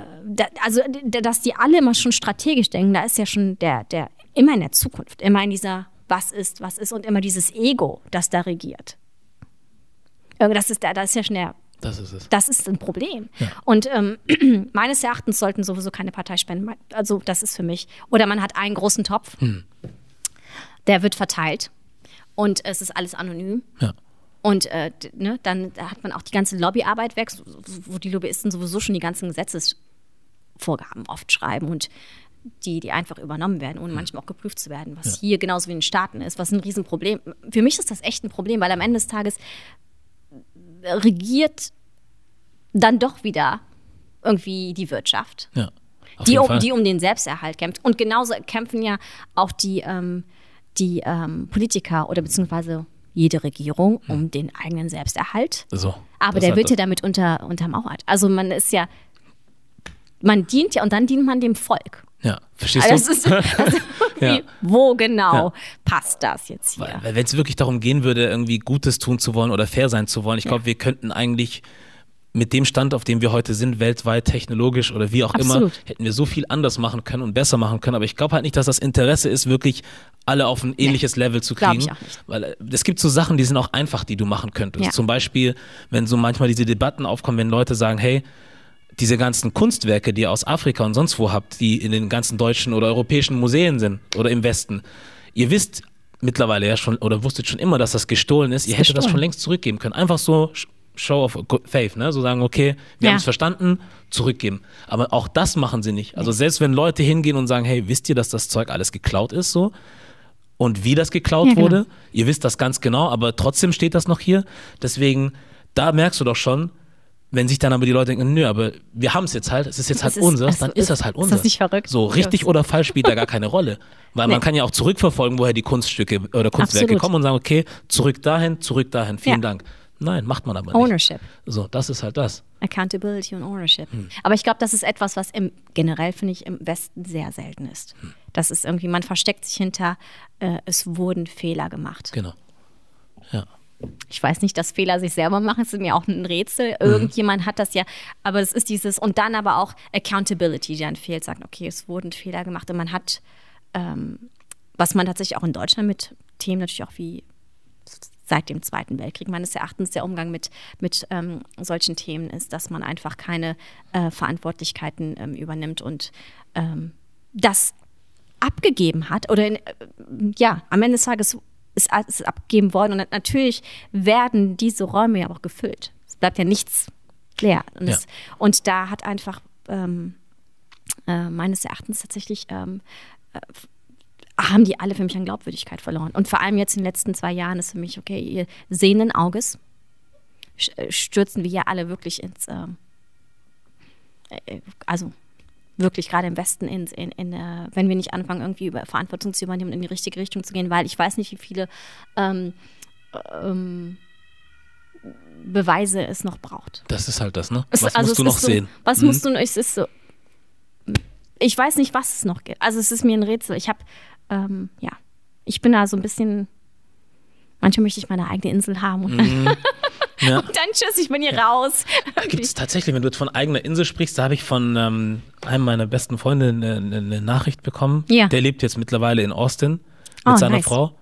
also, dass die alle immer schon strategisch denken, da ist ja schon der, der, immer in der Zukunft, immer in dieser, was ist, was ist und immer dieses Ego, das da regiert. Äh, Das ist, da, das ist ja schon der, Das ist es. das ist ein Problem. Und ähm, meines Erachtens sollten sowieso keine Parteispenden, also das ist für mich, oder man hat einen großen Topf, der wird verteilt und es ist alles anonym. Ja. Und äh, ne, dann hat man auch die ganze Lobbyarbeit weg, wo die Lobbyisten sowieso schon die ganzen Gesetzesvorgaben oft schreiben und die, die einfach übernommen werden, ohne manchmal auch geprüft zu werden, was hier genauso wie in den Staaten ist, was ein Riesenproblem. Für mich ist das echt ein Problem, weil am Ende des Tages regiert dann doch wieder irgendwie die Wirtschaft Ja. Die um, die um den Selbsterhalt kämpft. Und genauso kämpfen ja auch die, ähm, die ähm, Politiker oder beziehungsweise jede Regierung um den eigenen Selbsterhalt. so. Aber der wird ja damit unter, untermauert. Also man ist ja, man dient ja und dann dient man dem Volk. Ja, verstehst Also du? ist, also Ja. Wo genau Ja. passt das jetzt hier? Weil wenn es wirklich darum gehen würde, irgendwie Gutes tun zu wollen oder fair sein zu wollen, ich glaube, wir könnten eigentlich mit dem Stand, auf dem wir heute sind, weltweit, technologisch oder wie auch immer, Absolut. hätten wir so viel anders machen können und besser machen können. Aber ich glaube halt nicht, dass das Interesse ist, wirklich alle auf ein ähnliches Level zu kriegen. Weil äh, es gibt so Sachen, die sind auch einfach, die du machen könntest. Ja. Zum Beispiel, wenn so manchmal diese Debatten aufkommen, wenn Leute sagen, hey, diese ganzen Kunstwerke, die ihr aus Afrika und sonst wo habt, die in den ganzen deutschen oder europäischen Museen sind oder im Westen, ihr wisst mittlerweile ja schon oder wusstet schon immer, dass das gestohlen ist. Ihr hättet das schon längst zurückgeben können. Einfach so Sh- Show of Faith, ne? So sagen, okay, wir Ja. haben es verstanden, zurückgeben. Aber auch das machen sie nicht. Also selbst wenn Leute hingehen und sagen, hey, wisst ihr, dass das Zeug alles geklaut ist, so? Und wie das geklaut Ja, genau. wurde, ihr wisst das ganz genau, aber trotzdem steht das noch hier. Deswegen, da merkst du doch schon, wenn sich dann aber die Leute denken, nö, aber wir haben es jetzt halt, es ist jetzt halt ist- unseres, es dann ist- ist das halt ist das unseres. nicht verrückt? So, richtig Ja. oder falsch spielt da gar keine Rolle. Weil man Nee. kann ja auch zurückverfolgen, woher die Kunststücke oder Kunstwerke Absolut. kommen und sagen, okay, zurück dahin, zurück dahin, vielen Ja. Dank. Nein, macht man aber nicht. Ownership. So, das ist halt das. Accountability und Ownership. Hm. Aber ich glaube, das ist etwas, was im generell, finde ich, im Westen sehr selten ist. Hm. Das ist irgendwie, man versteckt sich hinter, äh, es wurden Fehler gemacht. Genau. Ja. Ich weiß nicht, dass Fehler sich selber machen, es ist mir auch ein Rätsel. Mhm. Irgendjemand hat das ja, aber es ist dieses, und dann aber auch Accountability, die dann fehlt, sagt, okay, es wurden Fehler gemacht und man hat, ähm, was man tatsächlich auch in Deutschland mit Themen natürlich auch wie seit dem Zweiten Weltkrieg meines Erachtens der Umgang mit, mit ähm, solchen Themen ist, dass man einfach keine äh, Verantwortlichkeiten ähm, übernimmt und ähm, das abgegeben hat oder in, äh, ja, am Ende des Tages ist alles abgegeben worden und natürlich werden diese Räume ja auch gefüllt. Es bleibt ja nichts leer. Und, Ja. es, und da hat einfach ähm, äh, meines Erachtens tatsächlich ähm, äh, haben die alle für mich an Glaubwürdigkeit verloren. Und vor allem jetzt in den letzten zwei Jahren ist für mich, okay, ihr sehenden Auges äh, stürzen wir ja alle wirklich ins, ähm, äh, also wirklich gerade im Westen, in, in, in, äh, wenn wir nicht anfangen, irgendwie über Verantwortung zu übernehmen und in die richtige Richtung zu gehen, weil ich weiß nicht, wie viele ähm, ähm, Beweise es noch braucht. Das ist halt das, ne? Es- Was also musst es du noch so, sehen? Was Mhm. musst du, es ist so, ich weiß nicht, was es noch gibt. Also es ist mir ein Rätsel. Ich habe, ähm, ja, ich bin da so ein bisschen, Manchmal möchte ich meine eigene Insel haben Mhm. Ja. und dann tschüss, ich bin hier raus. Gibt es tatsächlich, wenn du jetzt von eigener Insel sprichst, da habe ich von ähm, einem meiner besten Freunde eine, eine, Nachricht bekommen. Ja. Der lebt jetzt mittlerweile in Austin mit Oh, seiner nice. Frau.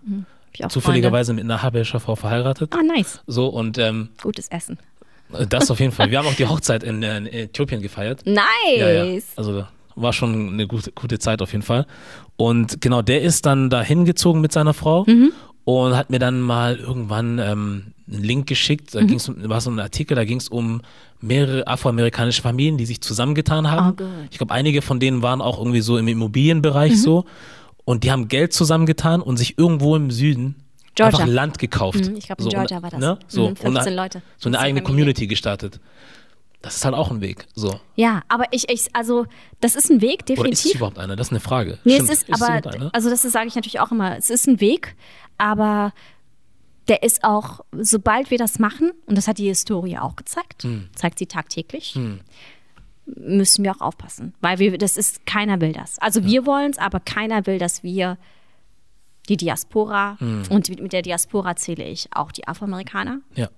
Auch Zufälligerweise mit einer habescher Frau verheiratet. Freunde. Ah, nice. So, und ähm, Gutes Essen. das auf jeden Fall. Wir haben auch die Hochzeit in, äh, in Äthiopien gefeiert. Nice. Ja, ja. Also war schon eine gute, gute Zeit auf jeden Fall. Und genau, der ist dann da hingezogen mit seiner Frau Mhm. Und hat mir dann mal irgendwann ähm, einen Link geschickt. Da Mhm. ging's um, war so ein Artikel, da ging es um mehrere afroamerikanische Familien, die sich zusammengetan haben. Oh, ich glaube, einige von denen waren auch irgendwie so im Immobilienbereich Mhm. so. Und die haben Geld zusammengetan und sich irgendwo im Süden Georgia. einfach Land gekauft. Mhm, ich glaube, in So, Georgia war das. Ne? So, Mhm, 15 und Leute. So eine 15 eigene. Community gestartet. Das ist halt auch ein Weg. So. Ja, aber ich, ich, also, das ist ein Weg, Oder ist es definitiv. überhaupt einer? Das ist eine Frage. Nee, Stimmt, es ist, es aber, also das sage ich natürlich auch immer, es ist ein Weg, aber der ist auch, sobald wir das machen, und das hat die Historie auch gezeigt, Hm. zeigt sie tagtäglich, müssen wir auch aufpassen. Weil wir, das ist, keiner will das. Also wir wollen es, aber keiner will, dass wir die Diaspora, Hm. und mit der Diaspora zähle ich auch die Afroamerikaner, Ja.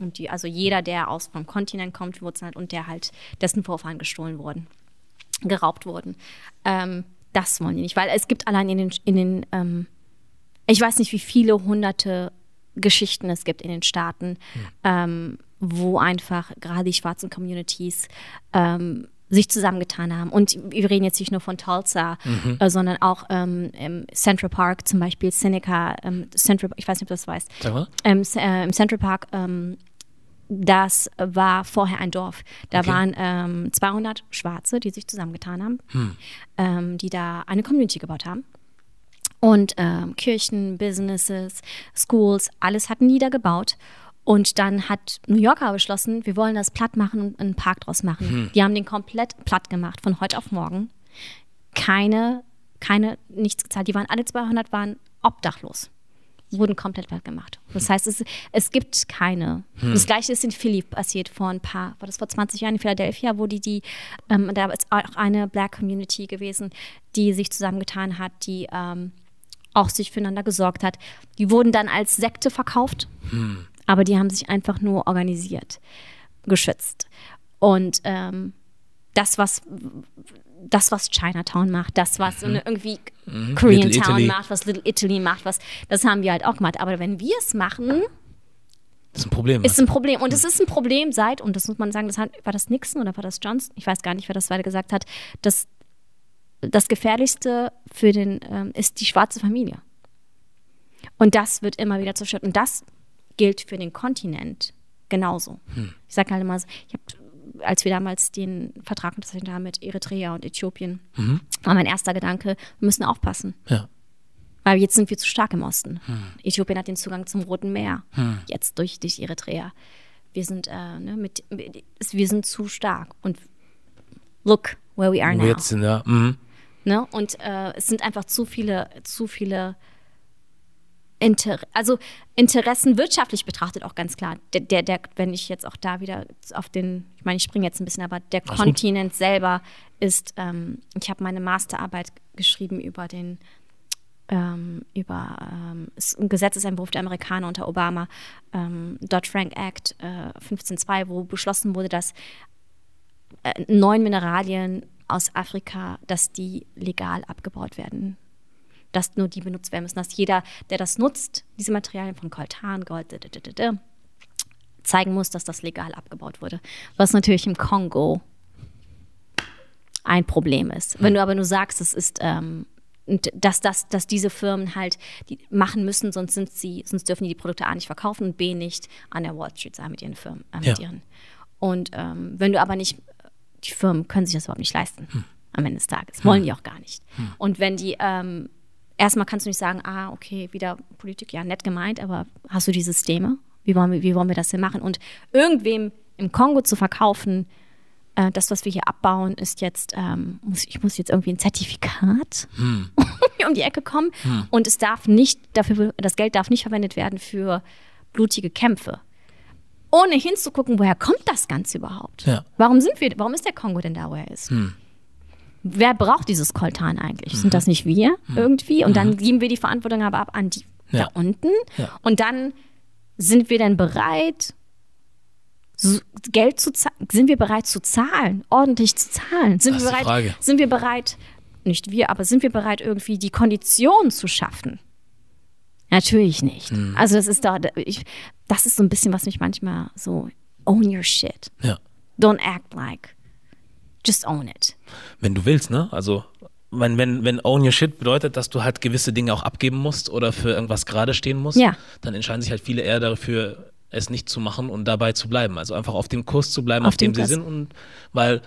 und die, also jeder, der aus vom Kontinent kommt, Wurzeln hat und der halt dessen Vorfahren gestohlen wurden, geraubt wurden. Ähm, das wollen die nicht, weil es gibt allein in den, in den ähm, ich weiß nicht, wie viele hunderte Geschichten es gibt in den Staaten, ähm, wo einfach gerade die schwarzen Communities ähm, sich zusammengetan haben. Und wir reden jetzt nicht nur von Tulsa, äh, sondern auch ähm, im Central Park, zum Beispiel Seneca, ähm, Central, ich weiß nicht, ob du das weißt, mal. ähm, äh, im Central Park, ähm, das war vorher ein Dorf. Da Okay. waren ähm, 200 Schwarze, die sich zusammengetan haben, ähm, die da eine Community gebaut haben. Und ähm, Kirchen, Businesses, Schools, alles hatten die da gebaut. Und dann hat New Yorker beschlossen, wir wollen das platt machen und einen Park draus machen. Die haben den komplett platt gemacht, von heute auf morgen. Keine, keine, nichts gezahlt. Die waren alle 200 waren obdachlos wurden komplett platt gemacht. Das heißt, es, es gibt keine. Das gleiche ist in Philly passiert vor ein paar, war das vor 20 Jahren in Philadelphia, wo die, die ähm, da ist auch eine Black Community gewesen, die sich zusammengetan hat, die ähm, auch sich füreinander gesorgt hat. Die wurden dann als Sekte verkauft, aber die haben sich einfach nur organisiert, geschützt. Und ähm, das, was das, was Chinatown macht, das, was irgendwie Koreantown Little Italy. macht, was Little Italy macht, was, das haben wir halt auch gemacht. Aber wenn wir es machen, Das ist ein Problem. ist ein Problem. Und es ist ein Problem seit, und das muss man sagen, das hat, war das Nixon oder war das Johnson? Ich weiß gar nicht, wer das weiter gesagt hat, dass das Gefährlichste für den ähm, ist die schwarze Familie. Und das wird immer wieder zerstört. Und das gilt für den Kontinent genauso. Ich sage halt immer, so, ich habe als wir damals den Vertrag unterzeichnet haben mit Eritrea und Äthiopien, war mein erster Gedanke, wir müssen aufpassen. ja. Weil jetzt sind wir zu stark im Osten. Äthiopien hat den Zugang zum Roten Meer. Jetzt durch, durch Eritrea. Wir sind, äh, ne, mit, wir sind zu stark. Und look where we are Wo now. jetzt sind, ja. Mhm. Ne? Und äh, es sind einfach zu viele, zu viele Inter also Interessen wirtschaftlich betrachtet auch ganz klar. Der, der, der, wenn ich jetzt auch da wieder auf den, ich meine, ich springe jetzt ein bisschen, aber der gut. Kontinent selber ist, ähm, ich habe meine Masterarbeit geschrieben über den ähm, über ähm, ein Gesetzesentwurf der Amerikaner unter Obama, ähm, Dodd-Frank Act äh, 15.2, wo beschlossen wurde, dass äh, neun Mineralien aus Afrika, dass die legal abgebaut werden. Dass nur die benutzt werden müssen. Dass jeder, der das nutzt, diese Materialien von Coltan, Gold, zeigen muss, dass das legal abgebaut wurde. Was natürlich im Kongo ein Problem ist. Wenn du aber nur sagst, es ist, ähm, dass, dass, dass diese Firmen halt die machen müssen, sonst sind sie, sonst dürfen die die Produkte A nicht verkaufen und B nicht an der Wall Street sein mit ihren Firmen. Äh, mit Ja. ihren. Und ähm, wenn du aber nicht, die Firmen können sich das überhaupt nicht leisten am Ende des Tages. Wollen die auch gar nicht. Und wenn die, ähm, erstmal kannst du nicht sagen, ah, okay, wieder Politik, ja, nett gemeint, aber hast du die Systeme? Wie wollen wir, wie wollen wir das denn machen? Und irgendwem im Kongo zu verkaufen, äh, das, was wir hier abbauen, ist jetzt, ähm, muss, ich muss jetzt irgendwie ein Zertifikat um die Ecke kommen. Und es darf nicht, dafür, das Geld darf nicht verwendet werden für blutige Kämpfe. Ohne hinzugucken, woher kommt das Ganze überhaupt? Ja. Warum sind wir, warum ist der Kongo denn da, wo er ist? Wer braucht dieses Koltan eigentlich? Sind das nicht wir irgendwie? Und dann geben wir die Verantwortung aber ab an die Ja. da unten. Ja. Und dann sind wir dann bereit, Geld zu zahlen? Sind wir bereit zu zahlen, ordentlich zu zahlen? Sind Das wir ist die bereit? Frage. Sind wir bereit? Nicht wir, aber sind wir bereit, irgendwie die Konditionen zu schaffen? Natürlich nicht. Hm. Also das ist da, ich, das ist so ein bisschen, was mich manchmal so own your shit. Ja. Don't act like. Just own it. Wenn du willst, ne? Also, wenn, wenn, wenn own your shit bedeutet, dass du halt gewisse Dinge auch abgeben musst oder für irgendwas gerade stehen musst, Ja. dann entscheiden sich halt viele eher dafür, es nicht zu machen und dabei zu bleiben. Also einfach auf dem Kurs zu bleiben, Auf auf, dem, dem sie sind. Und weil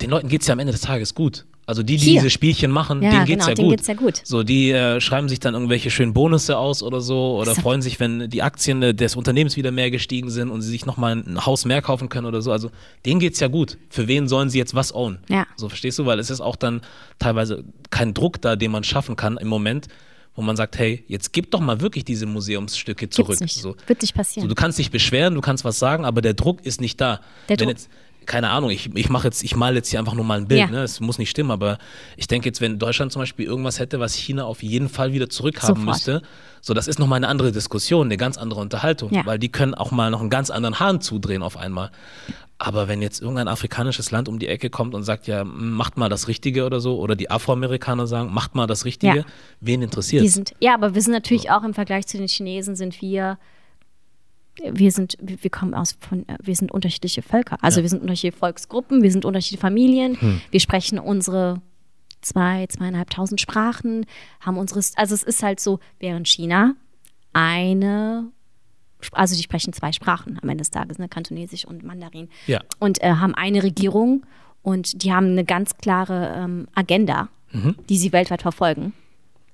den Leuten geht es ja am Ende des Tages gut. Also die, die Hier. diese Spielchen machen, Ja, denen geht's genau, ja gut. geht's ja gut. So, die äh, schreiben sich dann irgendwelche schönen Bonusse aus oder so oder doch- freuen sich, wenn die Aktien äh, des Unternehmens wieder mehr gestiegen sind und sie sich nochmal ein Haus mehr kaufen können oder so. Also denen geht's ja gut. Für wen sollen sie jetzt was own? Ja. So, verstehst du? Weil es ist auch dann teilweise kein Druck da, den man schaffen kann im Moment, wo man sagt, hey, jetzt gib doch mal wirklich diese Museumsstücke zurück. Gibt's nicht. So. Wird nicht So, passieren. du kannst dich beschweren, du kannst was sagen, aber der Druck ist nicht da. Der wenn Druck- jetzt, keine Ahnung, ich, ich mache jetzt, ich male jetzt hier einfach nur mal ein Bild, Ja. ne? Es muss nicht stimmen, aber ich denke jetzt, wenn Deutschland zum Beispiel irgendwas hätte, was China auf jeden Fall wieder zurückhaben Sofort. müsste, so das ist nochmal eine andere Diskussion, eine ganz andere Unterhaltung, Ja. weil die können auch mal noch einen ganz anderen Hahn zudrehen auf einmal. Aber wenn jetzt irgendein afrikanisches Land um die Ecke kommt und sagt, ja, macht mal das Richtige oder so, oder die Afroamerikaner sagen, macht mal das Richtige, Ja. wen interessiert? Die sind, ja, aber wir sind natürlich auch im Vergleich zu den Chinesen sind wir, wir sind, wir kommen aus von, äh, wir sind unterschiedliche Völker. Also Ja. wir sind unterschiedliche Volksgruppen, wir sind unterschiedliche Familien, Hm. wir sprechen unsere zwei, zweieinhalbtausend Sprachen, haben unsere, also es ist halt so, während China eine, also die sprechen zwei Sprachen am Ende des Tages, ne, Kantonesisch und Mandarin Ja. und äh, haben eine Regierung und die haben eine ganz klare ähm, Agenda, Mhm. die sie weltweit verfolgen.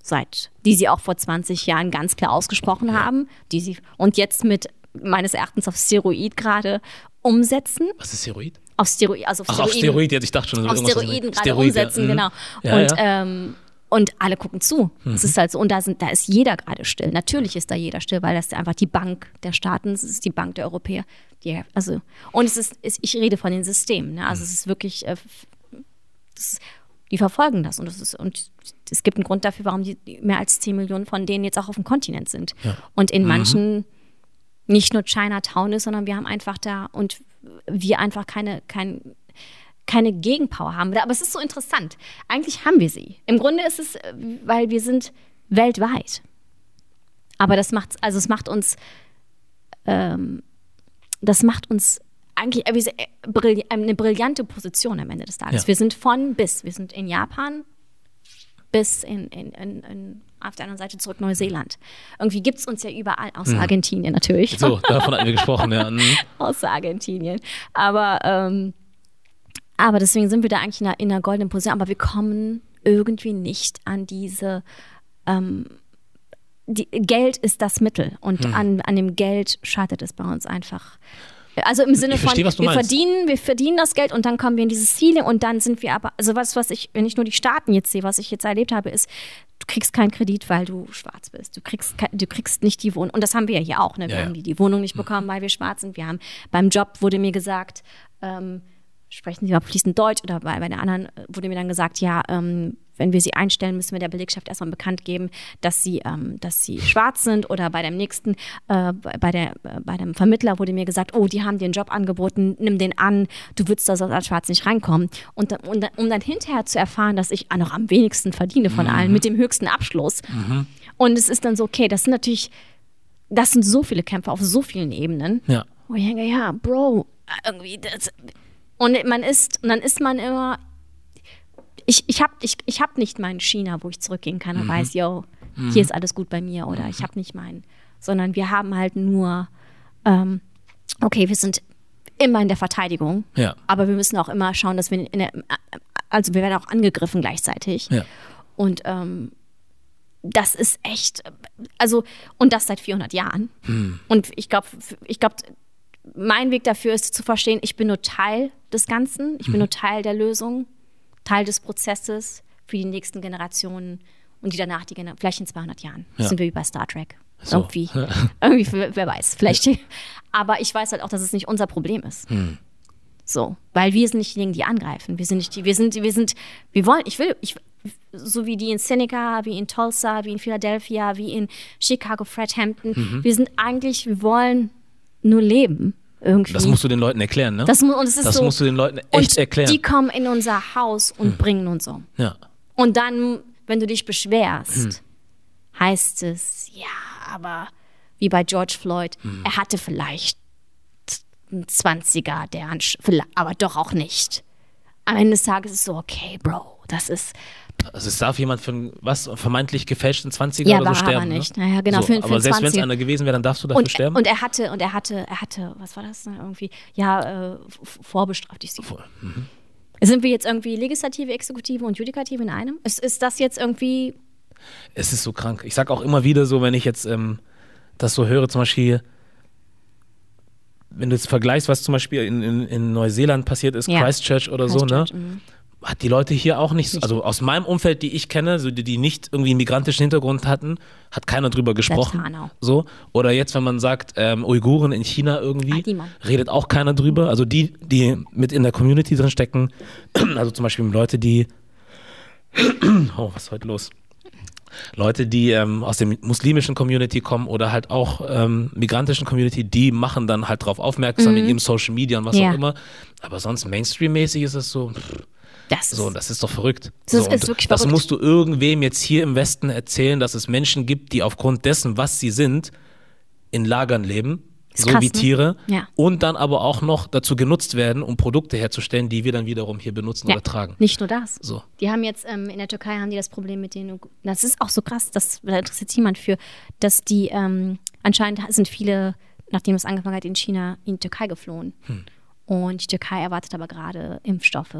Seit, die sie auch vor 20 Jahren ganz klar ausgesprochen haben, die sie und jetzt mit meines Erachtens auf Steroid gerade umsetzen. Was ist Steroid? Auf Steroid, also auf Ach, auf Steroid, jetzt ich dachte schon, auf Steroiden gerade Steroid, ja. umsetzen, Mhm. genau. Ja, und, ja. Ähm, und alle gucken zu. Es ist halt so, und da, sind, da ist jeder gerade still. Natürlich ist da jeder still, weil das ist einfach die Bank der Staaten, es ist die Bank der Europäer. Die, also, und es ist, ist, ich rede von den Systemen. Ne? Also es ist wirklich, äh, das, die verfolgen das. Und, das ist, und es gibt einen Grund dafür, warum die mehr als 10 Millionen von denen jetzt auch auf dem Kontinent sind. Und in manchen nicht nur Chinatown ist, sondern wir haben einfach da und wir einfach keine, kein, keine Gegenpower haben. Aber es ist so interessant. Eigentlich haben wir sie. Im Grunde ist es, äh, weil wir sind weltweit. Aber das macht, also es macht uns, ähm, das macht uns eigentlich äh, äh, brill- eine brillante Position am Ende des Tages. Ja. Wir sind von bis. Wir sind in Japan bis in, in, in, in auf der anderen Seite zurück Neuseeland. Irgendwie gibt es uns ja überall, außer Argentinien natürlich. So, davon hatten wir gesprochen, ja. Mhm. außer Argentinien. Aber, ähm, aber deswegen sind wir da eigentlich in einer, in einer goldenen Position. Aber wir kommen irgendwie nicht an diese. Ähm, die, Geld ist das Mittel und Hm. an, an dem Geld scheitert es bei uns einfach. Also im Sinne von, verstehe, du wir meinst. verdienen, wir verdienen das Geld und dann kommen wir in dieses Ziele und dann sind wir aber, also was, was ich, wenn ich nur die Staaten jetzt sehe, was ich jetzt erlebt habe, ist, du kriegst keinen Kredit, weil du schwarz bist. Du kriegst, du kriegst nicht die Wohnung. Und das haben wir ja hier auch, ne? Wir Ja, haben die, die Wohnung nicht bekommen, weil wir schwarz sind. Wir haben beim Job wurde mir gesagt, ähm, sprechen Sie mal fließend Deutsch oder bei, bei der anderen äh, wurde mir dann gesagt, ja, ähm, wenn wir sie einstellen, müssen wir der Belegschaft erstmal bekannt geben, dass sie, ähm, dass sie schwarz sind oder bei dem nächsten, äh, bei, der, äh, bei dem Vermittler wurde mir gesagt, oh, die haben dir einen Job angeboten, nimm den an, du würdest da als schwarz nicht reinkommen. Und, und, um dann hinterher zu erfahren, dass ich noch am wenigsten verdiene von allen, mit dem höchsten Abschluss. Und es ist dann so, okay, das sind natürlich, das sind so viele Kämpfe auf so vielen Ebenen. Ja. Wo ich denke, ja, Bro, irgendwie das. Und man ist, und dann ist man immer. Ich, ich habe ich, ich hab nicht meinen China, wo ich zurückgehen kann und weiß, yo, hier ist alles gut bei mir oder ich habe nicht meinen. Sondern wir haben halt nur, ähm, okay, wir sind immer in der Verteidigung, Ja. aber wir müssen auch immer schauen, dass wir in der, also wir werden auch angegriffen gleichzeitig. Ja. Und ähm, das ist echt, also, und das seit 400 Jahren. Und ich glaube, ich glaube, mein Weg dafür ist zu verstehen, ich bin nur Teil des Ganzen, ich bin nur Teil der Lösung, Teil des Prozesses für die nächsten Generationen und die danach, die Gener vielleicht in 200 Jahren, Ja. sind wir wie bei Star Trek. So. Irgendwie, irgendwie, wer weiß, vielleicht. Aber ich weiß halt auch, dass es nicht unser Problem ist. So, weil wir sind nicht diejenigen, die angreifen. Wir sind nicht die, wir sind, wir sind, wir wollen, ich will, ich, so wie die in Seneca, wie in Tulsa, wie in Philadelphia, wie in Chicago, Fred Hampton. Mhm. Wir sind eigentlich, wir wollen nur leben. Irgendwie. Das musst du den Leuten erklären, ne? Das mu- und es ist das so, musst du den Leuten echt und erklären. Hm. Die kommen in unser Haus und bringen uns um. ja. Und dann, wenn du dich beschwerst, Hm. heißt es, ja, aber wie bei George Floyd, Hm. er hatte vielleicht einen 20er, der aber doch auch nicht. Am Ende des Tages ist es so, okay, Bro, das ist, Also es darf jemand für einen, was, vermeintlich gefälschten 20er Ja, oder war so aber sterben. nicht. Ne? Naja, genau, so, für- für aber selbst wenn es 20er. einer gewesen wäre, dann darfst du dafür und, sterben? und er hatte, und er hatte, er hatte, was war das denn irgendwie? Ja, äh, vorbestraft. Ich Voll. Sind wir jetzt irgendwie Legislative, Exekutive und Judikative in einem? Ist, ist das jetzt irgendwie Es ist so krank. Ich sag auch immer wieder so, wenn ich jetzt ähm, das so höre, zum Beispiel, wenn du jetzt vergleichst, was zum Beispiel in, in, in Neuseeland passiert ist, Ja. Christchurch oder so, ne? Christchurch, mhm. Hat die Leute hier auch nicht, so- also aus meinem Umfeld, die ich kenne, so die, die nicht irgendwie einen migrantischen Hintergrund hatten, hat keiner drüber gesprochen. So. Oder jetzt, wenn man sagt, ähm, Uiguren in China irgendwie, Ah, redet auch keiner drüber. Also die, die mit in der Community drin stecken, also zum Beispiel Leute, die, oh, was ist heute los? Leute, die ähm, aus der muslimischen Community kommen oder halt auch ähm, migrantischen Community, die machen dann halt drauf aufmerksam in ihrem Social Media und was Mhm. Ja. auch immer. Aber sonst Mainstream-mäßig ist es so, pff, das? So, das ist doch verrückt. Das so, ist wirklich das verrückt. musst du irgendwem jetzt hier im Westen erzählen, dass es Menschen gibt, die aufgrund dessen, was sie sind, in Lagern leben, so krass, wie ne? Tiere, Ja. und dann aber auch noch dazu genutzt werden, um Produkte herzustellen, die wir dann wiederum hier benutzen ja, oder tragen. nicht nur das. So. Die haben jetzt ähm, in der Türkei haben die das Problem mit den. Das ist auch so krass, das da interessiert sich niemand für, dass die ähm, anscheinend sind viele, nachdem es angefangen hat in China, in die Türkei geflohen. Hm. Und die Türkei erwartet aber gerade Impfstoffe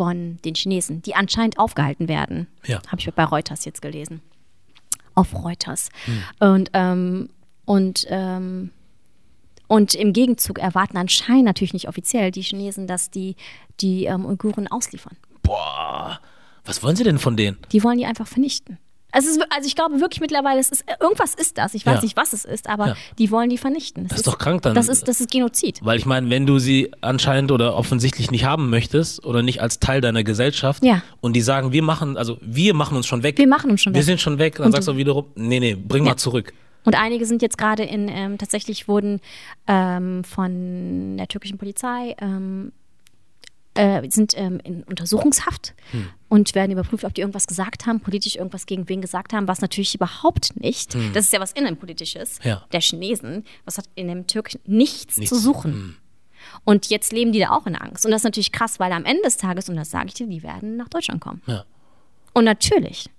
von den Chinesen, die anscheinend aufgehalten werden. Ja. Habe ich bei Reuters jetzt gelesen. Auf Reuters. Hm. Und ähm, und ähm, und im Gegenzug erwarten anscheinend natürlich nicht offiziell die Chinesen, dass die die ähm, Uiguren ausliefern. Boah, was wollen sie denn von denen? Die wollen die einfach vernichten. Also, ist, also ich glaube wirklich mittlerweile, es ist, irgendwas ist das. Ich weiß Ja. nicht, was es ist, aber Ja. die wollen die vernichten. Das ist doch krank dann. Das ist, das ist Genozid. Weil ich meine, wenn du sie anscheinend oder offensichtlich nicht haben möchtest oder nicht als Teil deiner Gesellschaft Ja. und die sagen, wir machen, also wir machen uns schon weg. Wir machen uns schon Wir weg. sind schon weg. Dann Und sagst du wiederum, nee, nee, bring mal zurück. Und einige sind jetzt gerade in, ähm, tatsächlich wurden ähm, von der türkischen Polizei, ähm, äh, sind ähm, in Untersuchungshaft Hm. und werden überprüft, ob die irgendwas gesagt haben, politisch irgendwas gegen wen gesagt haben, was natürlich überhaupt nicht. Das ist ja was innenpolitisches Hm. Ja. der Chinesen. Was hat in dem Türkischen nichts, Nichts. Hm. zu suchen. Und jetzt leben die da auch in Angst. Und das ist natürlich krass, weil am Ende des Tages, und das sage ich dir, die werden nach Deutschland kommen. Ja. Und natürlich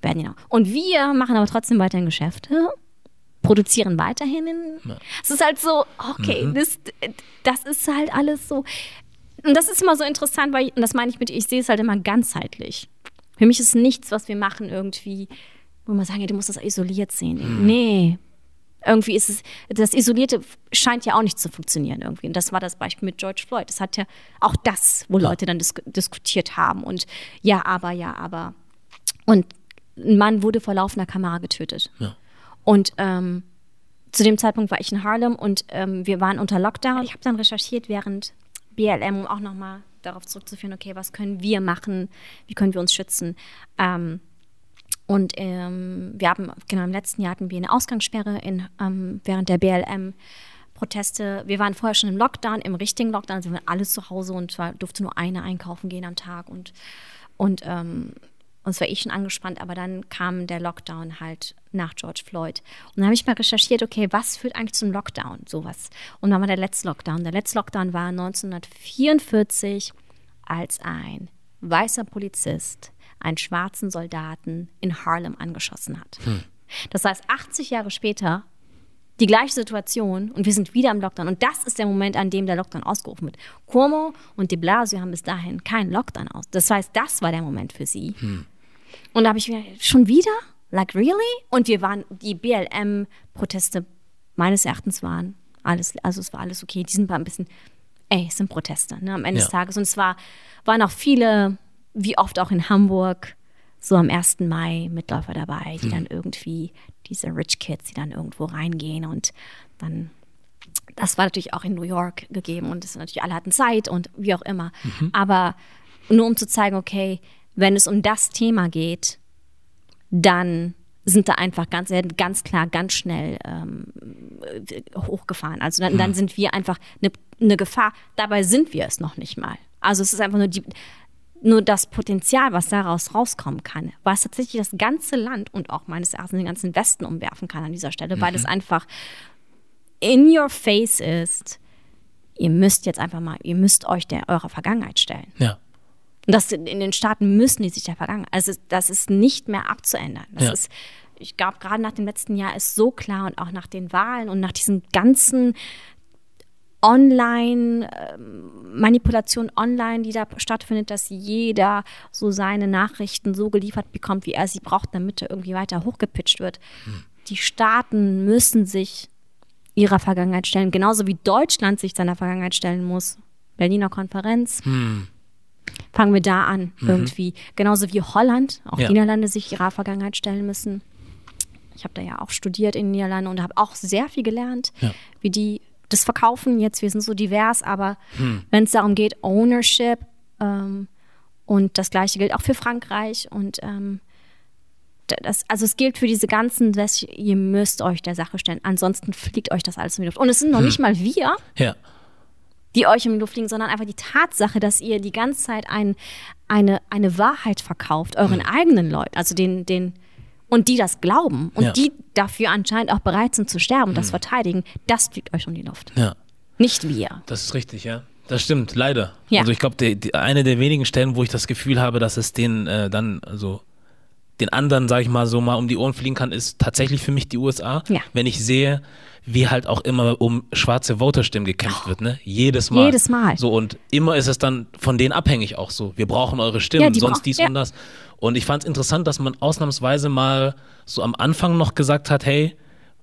werden die noch. Und wir machen aber trotzdem weiterhin Geschäfte, produzieren weiterhin. In, Es ist halt so, okay, Mhm. das, das ist halt alles so. Und das ist immer so interessant, weil, ich, und das meine ich mit, ich sehe es halt immer ganzheitlich. Für mich ist nichts, was wir machen, irgendwie, wo man sagen, ja, du musst das isoliert sehen. Mhm. Nee. Irgendwie ist es, das Isolierte scheint ja auch nicht zu funktionieren irgendwie. Und das war das Beispiel mit George Floyd. Das hat ja auch das, wo Leute dann dis diskutiert haben. Und ja, aber, ja, aber. Und ein Mann wurde vor laufender Kamera getötet. Ja. Und ähm, zu dem Zeitpunkt war ich in Harlem und ähm, wir waren unter Lockdown. Ich habe dann recherchiert während BLM, um auch nochmal darauf zurückzuführen, okay, was können wir machen, wie können wir uns schützen. Ähm, und ähm, wir haben, genau im letzten Jahr hatten wir eine Ausgangssperre in, ähm, während der BLM-Proteste. Wir waren vorher schon im Lockdown, im richtigen Lockdown, also wir waren alle zu Hause und zwar durfte nur eine einkaufen gehen am Tag und, und ähm, uns war eh schon angespannt, aber dann kam der Lockdown halt nach George Floyd. Und dann habe ich mal recherchiert, okay, was führt eigentlich zum Lockdown, sowas. Und dann war der letzte Lockdown. Der letzte Lockdown war 1944, als ein weißer Polizist einen schwarzen Soldaten in Harlem angeschossen hat. Das heißt, 80 Jahre später die gleiche Situation und wir sind wieder im Lockdown. Und das ist der Moment, an dem der Lockdown ausgerufen wird. Cuomo und de Blasio haben bis dahin keinen Lockdown aus. Das heißt, das war der Moment für sie. Und da habe ich mir schon wieder? Like really? Und wir waren, die BLM-Proteste meines Erachtens waren alles, also es war alles okay. Die sind ein bisschen, ey, es sind Proteste, ne, am Ende Ja. des Tages. Und es war, waren auch viele, wie oft auch in Hamburg, so am 1. Mai Mitläufer dabei, die dann irgendwie, diese Rich Kids, die dann irgendwo reingehen und dann das war natürlich auch in New York gegeben und das natürlich alle hatten Zeit und wie auch immer. Aber nur um zu zeigen, okay, wenn es um das Thema geht, dann sind da einfach ganz, ganz klar, ganz schnell ähm, hochgefahren. Also dann, dann hm. sind wir einfach eine ne Gefahr. Dabei sind wir es noch nicht mal. Also es ist einfach nur die, nur das Potenzial, was daraus rauskommen kann, was tatsächlich das ganze Land und auch meines Erachtens den ganzen Westen umwerfen kann an dieser Stelle, mhm. weil es einfach in your face ist. Ihr müsst jetzt einfach mal, ihr müsst euch der eurer Vergangenheit stellen. Ja. Und das in den Staaten müssen die sich der Vergangenheit. Also das ist nicht mehr abzuändern. Das ja. ist, ich glaube, gerade nach dem letzten Jahr ist so klar und auch nach den Wahlen und nach diesen ganzen Online-Manipulation ähm, online, die da stattfindet, dass jeder so seine Nachrichten so geliefert bekommt, wie er sie braucht, damit er irgendwie weiter hochgepitcht wird. Hm. Die Staaten müssen sich ihrer Vergangenheit stellen, genauso wie Deutschland sich seiner Vergangenheit stellen muss. Berliner Konferenz. Hm. Fangen wir da an, mhm. irgendwie. Genauso wie Holland, auch ja. die Niederlande sich ihrer Vergangenheit stellen müssen. Ich habe da ja auch studiert in den Niederlanden und habe auch sehr viel gelernt, ja. wie die das verkaufen jetzt. Wir sind so divers, aber hm. wenn es darum geht, Ownership ähm, und das gleiche gilt auch für Frankreich und ähm, das, also es gilt für diese ganzen, dass ihr müsst euch der Sache stellen. Ansonsten fliegt euch das alles in die Luft. Und es sind noch hm. nicht mal wir, ja. Die euch die Luft fliegen, sondern einfach die Tatsache, dass ihr die ganze Zeit ein, eine, eine Wahrheit verkauft, euren hm. eigenen Leuten, also den, den, und die das glauben und ja. die dafür anscheinend auch bereit sind zu sterben und das hm. verteidigen, das fliegt euch um die Luft. Ja. Nicht wir. Das ist richtig, ja. Das stimmt, leider. Ja. Also ich glaube, eine der wenigen Stellen, wo ich das Gefühl habe, dass es den äh, dann, also den anderen, sage ich mal, so mal um die Ohren fliegen kann, ist tatsächlich für mich die USA. Ja. Wenn ich sehe, wie halt auch immer um schwarze Voterstimmen gekämpft wird, ne? Jedes Mal. Jedes Mal. So und immer ist es dann von denen abhängig auch so. Wir brauchen eure Stimmen, ja, sonst dies ja. und das. Und ich fand es interessant, dass man ausnahmsweise mal so am Anfang noch gesagt hat, hey,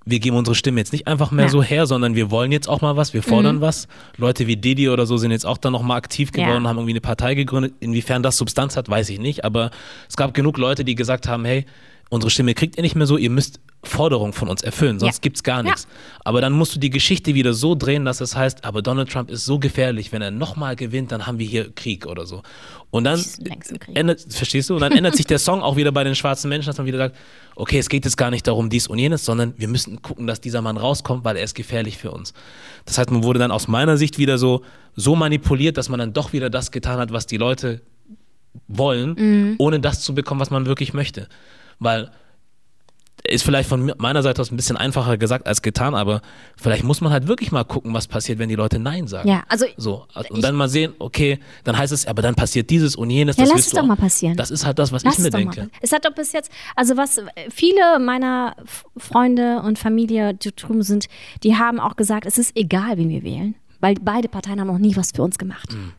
wir geben unsere Stimme jetzt nicht einfach mehr ja. so her, sondern wir wollen jetzt auch mal was, wir fordern mhm. was. Leute wie Didi oder so sind jetzt auch dann nochmal aktiv geworden, ja. haben irgendwie eine Partei gegründet. Inwiefern das Substanz hat, weiß ich nicht, aber es gab genug Leute, die gesagt haben, hey, unsere Stimme kriegt ihr nicht mehr so, ihr müsst Forderungen von uns erfüllen, sonst ja. gibt's gar nichts. Ja. Aber dann musst du die Geschichte wieder so drehen, dass es heißt, aber Donald Trump ist so gefährlich, wenn er nochmal gewinnt, dann haben wir hier Krieg oder so. Und dann ändert, verstehst du? Und dann ändert sich der Song auch wieder bei den schwarzen Menschen, dass man wieder sagt, okay, es geht jetzt gar nicht darum dies und jenes, sondern wir müssen gucken, dass dieser Mann rauskommt, weil er ist gefährlich für uns. Das heißt, man wurde dann aus meiner Sicht wieder so, so manipuliert, dass man dann doch wieder das getan hat, was die Leute wollen, mhm. ohne das zu bekommen, was man wirklich möchte. Weil ist vielleicht von meiner Seite aus ein bisschen einfacher gesagt als getan, aber vielleicht muss man halt wirklich mal gucken, was passiert, wenn die Leute Nein sagen. Ja, also so und dann mal sehen, okay, dann heißt es, aber dann passiert dieses und jenes. Ja, lass es doch mal passieren. Das ist halt das, was lass ich mir denke. Mal. Es hat doch bis jetzt, also was viele meiner Freunde und Familie, die drüben sind, die haben auch gesagt, es ist egal, wen wir wählen, weil beide Parteien haben noch nie was für uns gemacht. Mhm.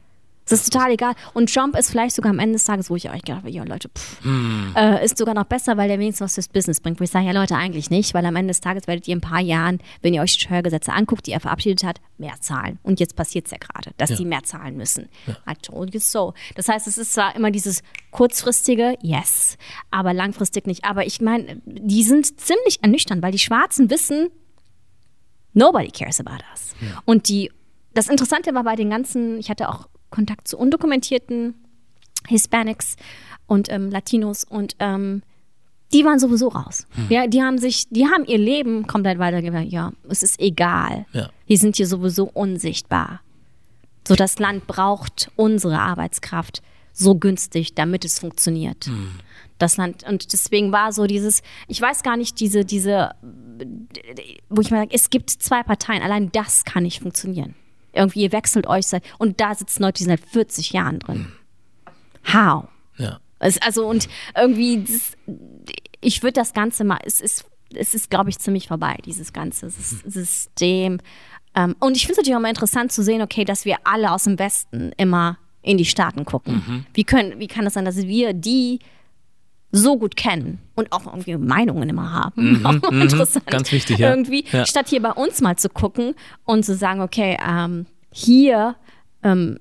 Das ist total egal. Und Trump ist vielleicht sogar am Ende des Tages, wo ich euch gedacht habe, ja Leute, pff, mm. äh, ist sogar noch besser, weil der wenigstens was fürs Business bringt. Wo ich sage, ja Leute, eigentlich nicht, weil am Ende des Tages werdet ihr in ein paar Jahren, wenn ihr euch die Steuergesetze anguckt, die er verabschiedet hat, mehr zahlen. Und jetzt passiert es ja gerade, dass ja. die mehr zahlen müssen. Ja. I told you so. Das heißt, es ist zwar immer dieses kurzfristige, yes, aber langfristig nicht. Aber ich meine, die sind ziemlich ernüchternd, weil die Schwarzen wissen, nobody cares about us. Ja. Und die das Interessante war bei den ganzen, ich hatte auch Kontakt zu undokumentierten Hispanics und ähm, Latinos und ähm, die waren sowieso raus. Hm. Ja, die haben sich, die haben ihr Leben komplett weitergegeben. Ja, es ist egal. Ja. Die sind hier sowieso unsichtbar. So, das Land braucht unsere Arbeitskraft so günstig, damit es funktioniert. Hm. Das Land, und deswegen war so dieses, ich weiß gar nicht, diese, diese, wo ich mir sage, es gibt zwei Parteien, allein das kann nicht funktionieren. Irgendwie, ihr wechselt euch seit, und da sitzen Leute, die sind seit 40 Jahren drin. How? Ja. Also, und irgendwie, das, ich würde das Ganze mal, es ist, es ist, glaube ich, ziemlich vorbei, dieses ganze System. Ähm, und ich finde es natürlich auch mal interessant zu sehen, okay, dass wir alle aus dem Westen immer in die Staaten gucken. Mhm. Wie, können, wie kann es sein, dass wir die so gut kennen und auch irgendwie Meinungen immer haben. Mhm, auch mhm. interessant. Ganz wichtig, ja. Irgendwie, ja. statt hier bei uns mal zu gucken und zu sagen, okay, ähm, hier, ähm,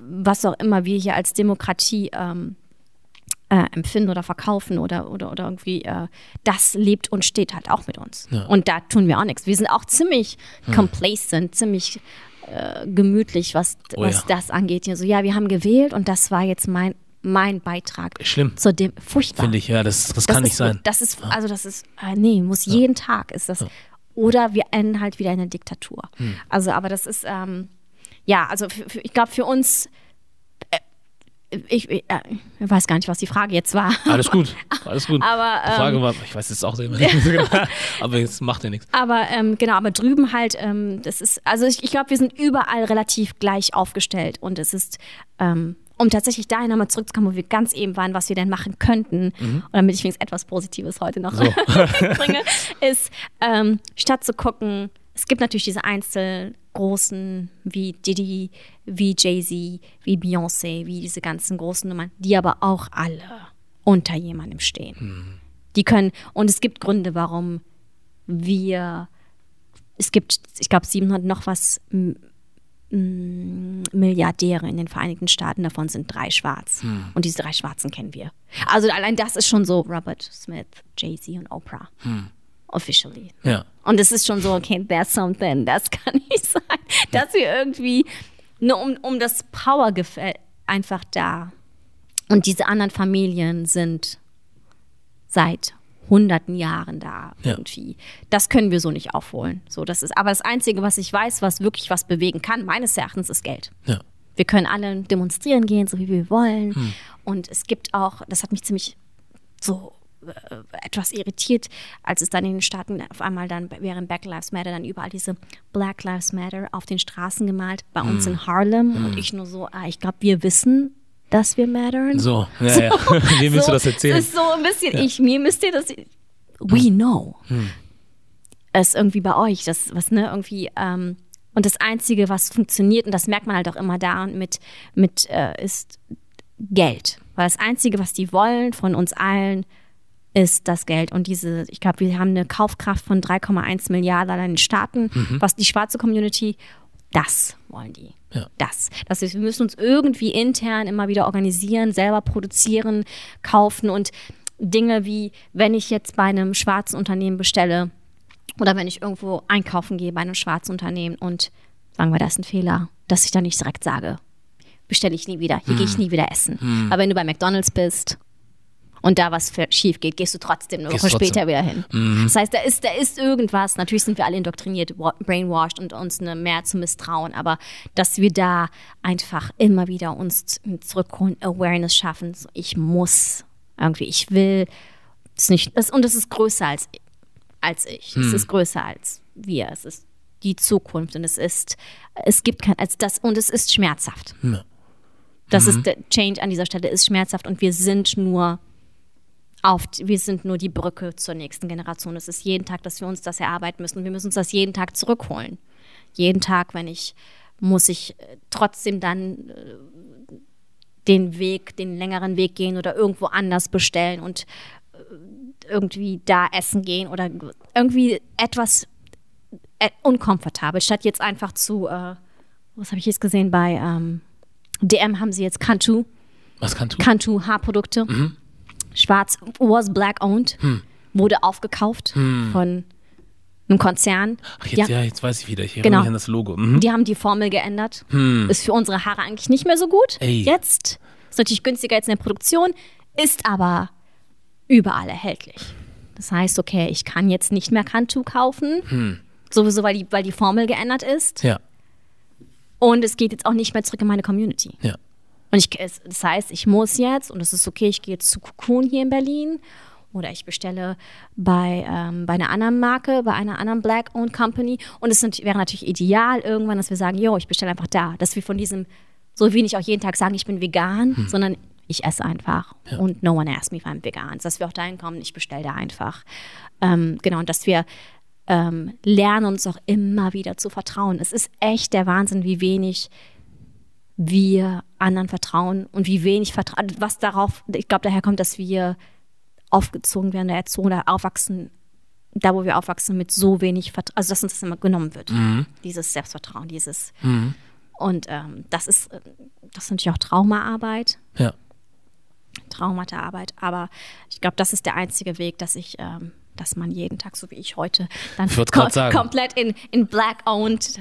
was auch immer wir hier als Demokratie ähm, äh, empfinden oder verkaufen oder, oder, oder irgendwie, äh, das lebt und steht halt auch mit uns. Ja. Und da tun wir auch nichts. Wir sind auch ziemlich hm. complacent, ziemlich äh, gemütlich, was, oh, was das angeht. So, ja, wir haben gewählt und das war jetzt mein, mein Beitrag Schlimm. zur dem furchtbar. Finde ich, ja, das, das, Das kann ist, nicht sein. Das ist, also das ist, äh, nee, muss jeden Tag ist das. Oder wir enden halt wieder in eine Diktatur. Hm. Also, aber das ist, ähm, ja, also für, für, ich glaube für uns, äh, ich, äh, ich weiß gar nicht, was die Frage jetzt war. Alles gut, alles gut. Aber, Die Frage ähm, war, ich weiß jetzt auch selber nicht so genau, aber jetzt macht ja nichts. Aber ähm, genau, aber drüben halt, ähm, das ist, also ich, ich glaube, wir sind überall relativ gleich aufgestellt und es ist, ähm, um tatsächlich dahin nochmal zurückzukommen, wo wir ganz eben waren, was wir denn machen könnten, und damit ich wenigstens etwas Positives heute noch Mhm. So. bringe, ist, ähm, statt zu gucken, es gibt natürlich diese einzelnen großen wie Diddy, wie Jay-Z, wie Beyoncé, wie diese ganzen großen Nummern, die aber auch alle unter jemandem stehen. Die können, und es gibt Gründe, warum wir, es gibt, ich glaube, 700 noch was Milliardäre in den Vereinigten Staaten, davon sind drei schwarz. Und diese drei Schwarzen kennen wir. Also allein das ist schon so Robert Smith, Jay-Z und Oprah. Officially. Ja. Und es ist schon so, okay, that's something. Das kann nicht sein, dass wir irgendwie nur um, um das Powergefühl einfach da. Und diese anderen Familien sind seit hunderten Jahren da Ja. irgendwie. Das können wir so nicht aufholen. So, das ist, aber das Einzige, was ich weiß, was wirklich was bewegen kann, meines Erachtens, ist Geld. Ja. Wir können alle demonstrieren gehen, so wie wir wollen. Und es gibt auch, das hat mich ziemlich so äh, etwas irritiert, als es dann in den Staaten auf einmal dann während Black Lives Matter dann überall diese Black Lives Matter auf den Straßen gemalt, bei uns in Harlem. Und ich nur so, ah, ich glaube, wir wissen, dass wir mattern. So, ja, ja. Wem willst du das erzählen? Es ist so ein bisschen, ich, mir müsst ihr das, we know. Es ist irgendwie bei euch, das, was, ne, irgendwie, ähm, und das Einzige, was funktioniert, und das merkt man halt auch immer da mit, mit äh, ist Geld. Weil das Einzige, was die wollen von uns allen, ist das Geld. Und diese, ich glaube, wir haben eine Kaufkraft von 3,1 Milliarden in den Staaten, was die schwarze Community, das wollen die. Ja. Das. das ist, wir müssen uns irgendwie intern immer wieder organisieren, selber produzieren, kaufen und Dinge wie, wenn ich jetzt bei einem schwarzen Unternehmen bestelle oder wenn ich irgendwo einkaufen gehe bei einem schwarzen Unternehmen und sagen wir, da ist ein Fehler, dass ich dann nicht direkt sage, bestelle ich nie wieder, hier gehe ich nie wieder essen. Aber wenn du bei McDonalds bist und da was schief geht, gehst du trotzdem eine Woche später wieder hin. Das heißt, da ist, da ist irgendwas, natürlich sind wir alle indoktriniert, wa- brainwashed und uns eine mehr zu misstrauen, aber dass wir da einfach immer wieder uns zurückholen, Awareness schaffen, so, ich muss irgendwie, ich will, das nicht, das, und es ist größer als, als ich, es ist größer als wir, es ist die Zukunft und es ist, es gibt kein, als das, und es ist schmerzhaft. Ja. Das ist der Change an dieser Stelle ist schmerzhaft und wir sind nur auf, wir sind nur die Brücke zur nächsten Generation. Es ist jeden Tag, dass wir uns das erarbeiten müssen. Wir müssen uns das jeden Tag zurückholen. Jeden Tag, wenn ich, muss ich äh, trotzdem dann äh, den Weg, den längeren Weg gehen oder irgendwo anders bestellen und äh, irgendwie da essen gehen oder irgendwie etwas unkomfortabel, statt jetzt einfach zu, äh, was habe ich jetzt gesehen bei ähm, DM haben sie jetzt Cantu, Was kannst du? Cantu Haarprodukte. Mhm. Schwarz, was black owned, Hm. wurde aufgekauft von einem Konzern. Ach, jetzt, ja, ja. jetzt weiß ich wieder. Ich erinnere Genau. mich an das Logo. Mhm. Die haben die Formel geändert. Ist für unsere Haare eigentlich nicht mehr so gut. Ey. Jetzt ist natürlich günstiger jetzt in der Produktion, ist aber überall erhältlich. Das heißt, okay, ich kann jetzt nicht mehr Cantu kaufen. Sowieso, weil die, weil die Formel geändert ist. Ja, Und es geht jetzt auch nicht mehr zurück in meine Community. ja. Und ich, es- das heißt, ich muss jetzt, und es ist okay, ich gehe jetzt zu Cocoon hier in Berlin oder ich bestelle bei, ähm, bei einer anderen Marke, bei einer anderen Black-Owned Company. Und es wäre natürlich ideal irgendwann, dass wir sagen, jo, ich bestelle einfach da. Dass wir von diesem, so wie nicht auch jeden Tag sagen, ich bin vegan, sondern ich esse einfach. Und no one asks me if I'm vegan. Dass wir auch dahin kommen, ich bestelle da einfach. Ähm, genau, und dass wir ähm, lernen, uns auch immer wieder zu vertrauen. Es ist echt der Wahnsinn, wie wenig wir anderen vertrauen und wie wenig Vertrauen, was darauf, ich glaube, daher kommt, dass wir aufgezogen werden, oder erzogen oder aufwachsen, da wo wir aufwachsen, mit so wenig Vertrauen, also dass uns das immer genommen wird, dieses Selbstvertrauen, dieses und ähm, das ist, äh, das ist natürlich auch Traumaarbeit, Ja. Traumaarbeit, aber ich glaube, das ist der einzige Weg, dass ich, ähm, dass man jeden Tag, so wie ich heute, dann grad sagen. komplett in, in Black-Owned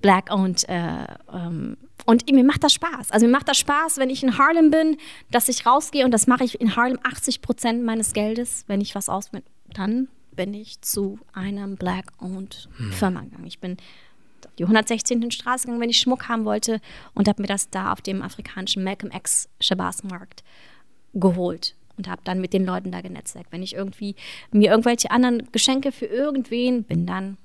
Black-owned. Äh, ähm, und mir macht das Spaß. Also mir macht das Spaß, wenn ich in Harlem bin, dass ich rausgehe und das mache ich in Harlem 80 Prozent meines Geldes, wenn ich was aus dann bin ich zu einem Black-owned hm. Firma gegangen. Ich bin auf die 116. Straße gegangen, wenn ich Schmuck haben wollte und habe mir das da auf dem afrikanischen Malcolm X Shabazz Markt geholt und habe dann mit den Leuten da genetzwerkt. Wenn ich irgendwie mir irgendwelche anderen Geschenke für irgendwen bin, dann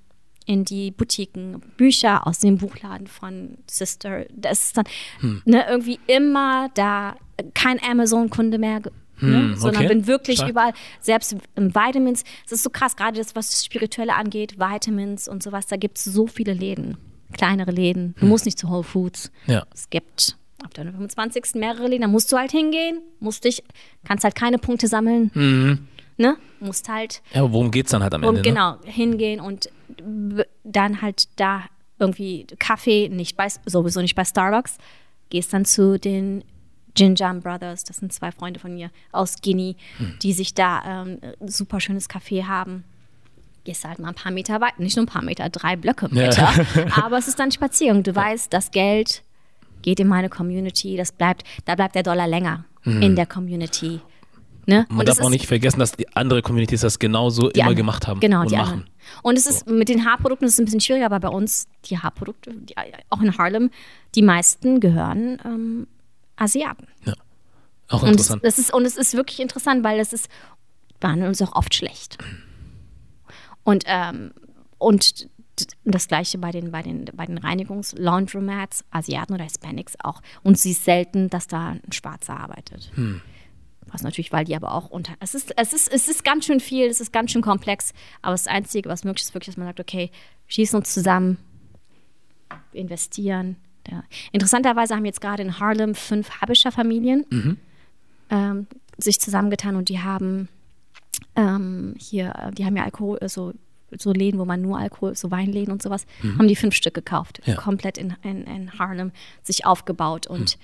in die Boutiquen, Bücher aus dem Buchladen von Sister. Das ist dann hm. ne, irgendwie immer da, kein Amazon-Kunde mehr, ne, hm, sondern bin wirklich Stark. überall, selbst im Vitamins. Es ist so krass, gerade das, was das Spirituelle angeht, Vitamins und sowas, da gibt es so viele Läden, kleinere Läden. Du hm. musst nicht zu Whole Foods. Ja. Es gibt auf der 25. mehrere Läden, da musst du halt hingehen, musst dich, kannst halt keine Punkte sammeln. Mhm. Ne? Musst halt. Ja, aber worum geht es dann halt am Ende? Um, genau, ne? hingehen und dann halt da irgendwie Kaffee, nicht bei, sowieso nicht bei Starbucks, gehst dann zu den Jinjam Brothers, das sind zwei Freunde von mir aus Guinea, hm. die sich da ähm, super schönes Kaffee haben. Gehst halt mal ein paar Meter weit, nicht nur ein paar Meter, drei Blöcke weiter. Ja. Aber es ist dann Spaziergang. Du weißt, das Geld geht in meine Community, das bleibt, da bleibt der Dollar länger hm. in der Community. Ne? Man und darf auch nicht vergessen, dass die andere Communities das genauso immer anderen, gemacht haben genau, und die machen. Anderen. Und es ist so. mit den Haarprodukten ist es ein bisschen schwieriger, aber bei uns die Haarprodukte, die, auch in Harlem, die meisten gehören ähm, Asiaten. Ja. Auch interessant. Und es, ist, und es ist wirklich interessant, weil es ist, behandeln uns auch oft schlecht. Und, ähm, und das gleiche bei den, bei den, bei den Reinigungs-Laundromats, Asiaten oder Hispanics auch. Und sie ist selten, dass da ein Schwarzer arbeitet. Hm. Was natürlich, weil die aber auch unter. Es ist, es, ist, es ist ganz schön viel, es ist ganz schön komplex, aber das Einzige, was möglich ist, wirklich, dass man sagt, okay, schießen uns zusammen, investieren. Ja. Interessanterweise haben jetzt gerade in Harlem fünf Habischer Familien mhm. ähm, sich zusammengetan und die haben ähm, hier, die haben ja Alkohol, so, so Läden, wo man nur Alkohol, so Weinläden und sowas, mhm. haben die fünf Stück gekauft, ja. komplett in, in, in Harlem sich aufgebaut und mhm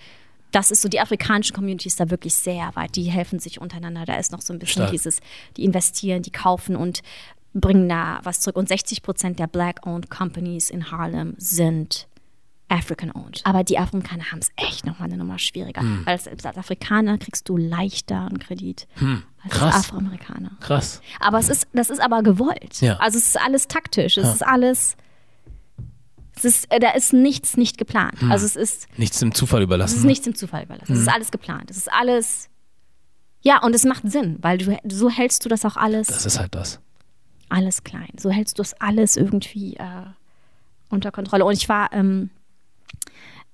das ist so, die afrikanischen Communities da wirklich sehr weit. Die helfen sich untereinander. Da ist noch so ein bisschen Stark. dieses, die investieren, die kaufen und bringen da was zurück. Und 60 Prozent der Black-owned Companies in Harlem sind African-owned. Aber die Afrikaner haben es echt nochmal eine Nummer schwieriger. Hm. Weil als, Afrikaner kriegst du leichter einen Kredit hm. als Krass. Afroamerikaner. Krass. Aber es ist, das ist aber gewollt. Ja. Also es ist alles taktisch. Es ja. ist alles es ist, äh, da ist nichts nicht geplant. Hm. Also es ist nichts dem Zufall überlassen. Es ist nichts dem Zufall überlassen. Hm. Es ist hm. alles geplant. Es ist alles ja und es macht Sinn, weil du so hältst du das auch alles. Das ist halt das. Alles klein. So hältst du das alles irgendwie äh, unter Kontrolle. Und ich war ähm,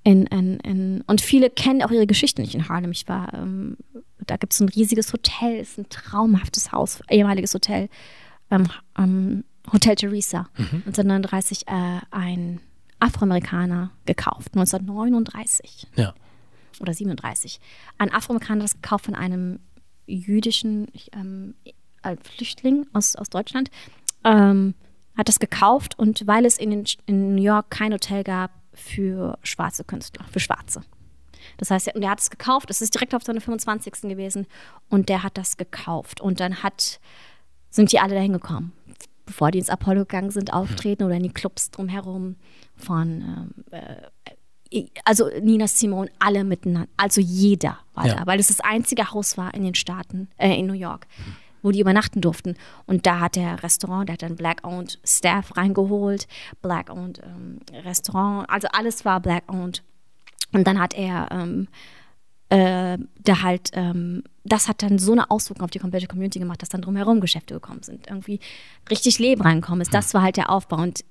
in, in, in, und viele kennen auch ihre Geschichte nicht in Harlem. Ich war, ähm, da gibt es ein riesiges Hotel, ist ein traumhaftes Haus, ehemaliges Hotel, ähm, ähm, Hotel Theresa, mhm. 1939 äh, ein Afroamerikaner gekauft, 1939. Ja. Oder 37. Ein Afroamerikaner das gekauft von einem jüdischen ähm, äh, Flüchtling aus, aus Deutschland. Ähm, hat das gekauft und weil es in, den, in New York kein Hotel gab für schwarze Künstler, für Schwarze. Das heißt, er hat es gekauft, es ist direkt auf seine 25. gewesen und der hat das gekauft. Und dann hat, sind die alle dahin gekommen bevor die ins Apollo gegangen sind, auftreten oder in die Clubs drumherum von ähm, äh, also Nina Simone, alle miteinander, also jeder war ja. da, weil es das einzige Haus war in den Staaten, äh, in New York, wo die übernachten durften. Und da hat der Restaurant, der hat dann Black-owned Staff reingeholt, Black-owned ähm, Restaurant, also alles war Black-owned. Und dann hat er ähm, äh, da halt, ähm, das hat dann so eine Auswirkung auf die komplette Community gemacht, dass dann drumherum Geschäfte gekommen sind, irgendwie richtig Leben reingekommen ist. Das war halt der Aufbau. Und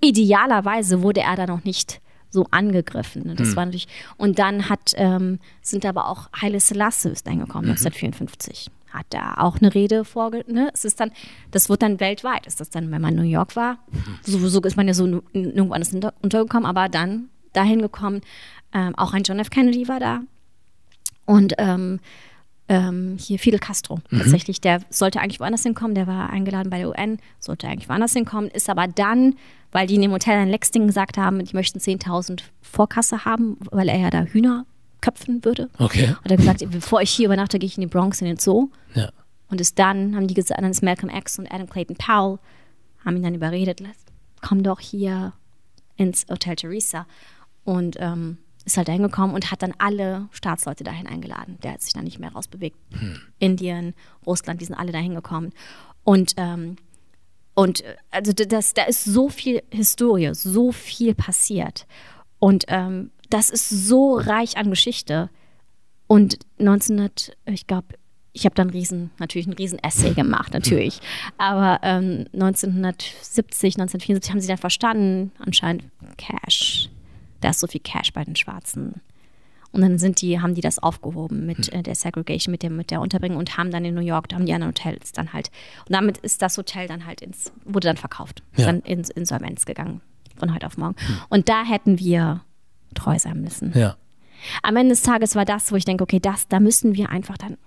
idealerweise wurde er da noch nicht so angegriffen. Ne? Das mhm. war natürlich, und dann hat, ähm, sind aber auch Haile Selassie ist eingekommen, mhm. 1954. Hat da auch eine Rede vorge... Ne? Es ist dann, das wird dann weltweit. Ist das dann, wenn man in New York war, mhm. sowieso ist man ja so nirgendwo anders untergekommen, aber dann dahin gekommen. Ähm, auch ein John F. Kennedy war da. Und ähm, ähm, hier Fidel Castro mhm. tatsächlich, der sollte eigentlich woanders hinkommen, der war eingeladen bei der UN, sollte eigentlich woanders hinkommen, ist aber dann, weil die in dem Hotel in Lexington gesagt haben, die möchten 10.000 Vorkasse haben, weil er ja da Hühner köpfen würde. Okay. Hat er gesagt, bevor ich hier übernachte, gehe ich in die Bronx in den Zoo. Ja. Und ist dann, haben die gesagt, dann ist Malcolm X und Adam Clayton Powell, haben ihn dann überredet, komm doch hier, ins Hotel Theresa und ähm, ist halt dahin gekommen und hat dann alle Staatsleute dahin eingeladen. Der hat sich dann nicht mehr rausbewegt. Hm. Indien, Russland, die sind alle dahin gekommen. Und, ähm, und äh, also das, da ist so viel Historie, so viel passiert. Und ähm, das ist so reich an Geschichte. Und 1900, ich glaube, ich habe dann riesen, natürlich ein riesen Essay gemacht, natürlich. Aber ähm, 1970, 1974 haben sie dann verstanden, anscheinend Cash. Da ist so viel Cash bei den Schwarzen. Und dann sind die, haben die das aufgehoben mit hm. äh, der Segregation, mit, dem, mit der Unterbringung und haben dann in New York, da haben die anderen Hotels dann halt. Und damit ist das Hotel dann halt ins, wurde dann verkauft, ja. dann ins Insolvenz gegangen von heute auf morgen. Hm. Und da hätten wir treu sein müssen. Ja. Am Ende des Tages war das, wo ich denke, okay, das, da müssen wir einfach dann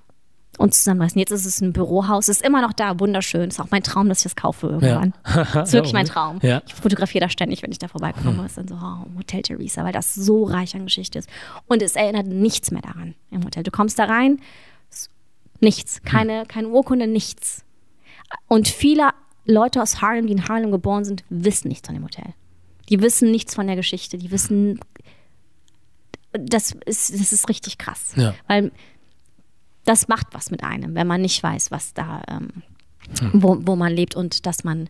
uns zusammenreißen. Jetzt ist es ein Bürohaus, ist immer noch da, wunderschön. Ist auch mein Traum, dass ich das kaufe irgendwann. Ja. ist wirklich mein Traum. Ja. Ich fotografiere da ständig, wenn ich da vorbeikomme. Hm. Ist dann so, oh, Hotel Theresa, weil das so reich an Geschichte ist. Und es erinnert nichts mehr daran im Hotel. Du kommst da rein, nichts, hm. keine, hm. keine Urkunde, nichts. Und viele Leute aus Harlem, die in Harlem geboren sind, wissen nichts von dem Hotel. Die wissen nichts von der Geschichte. Die wissen, das ist, das ist richtig krass. Ja. Weil das macht was mit einem, wenn man nicht weiß, was da, ähm, hm. wo, wo man lebt und dass man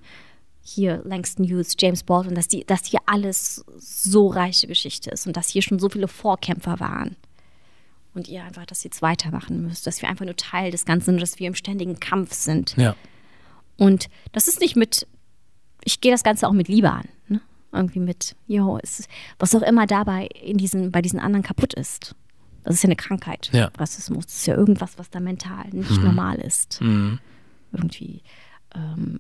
hier Langston Hughes, James Baldwin, dass, die, dass hier alles so reiche Geschichte ist und dass hier schon so viele Vorkämpfer waren. Und ihr einfach, dass ihr jetzt weitermachen müsst, dass wir einfach nur Teil des Ganzen sind, dass wir im ständigen Kampf sind. Ja. Und das ist nicht mit, ich gehe das Ganze auch mit Liebe an. Ne? Irgendwie mit, jo, was auch immer dabei in diesen, bei diesen anderen kaputt ist. Das ist ja eine Krankheit. Ja. Rassismus. Das ist ja irgendwas, was da mental nicht mhm. normal ist. Mhm. Irgendwie. Ähm,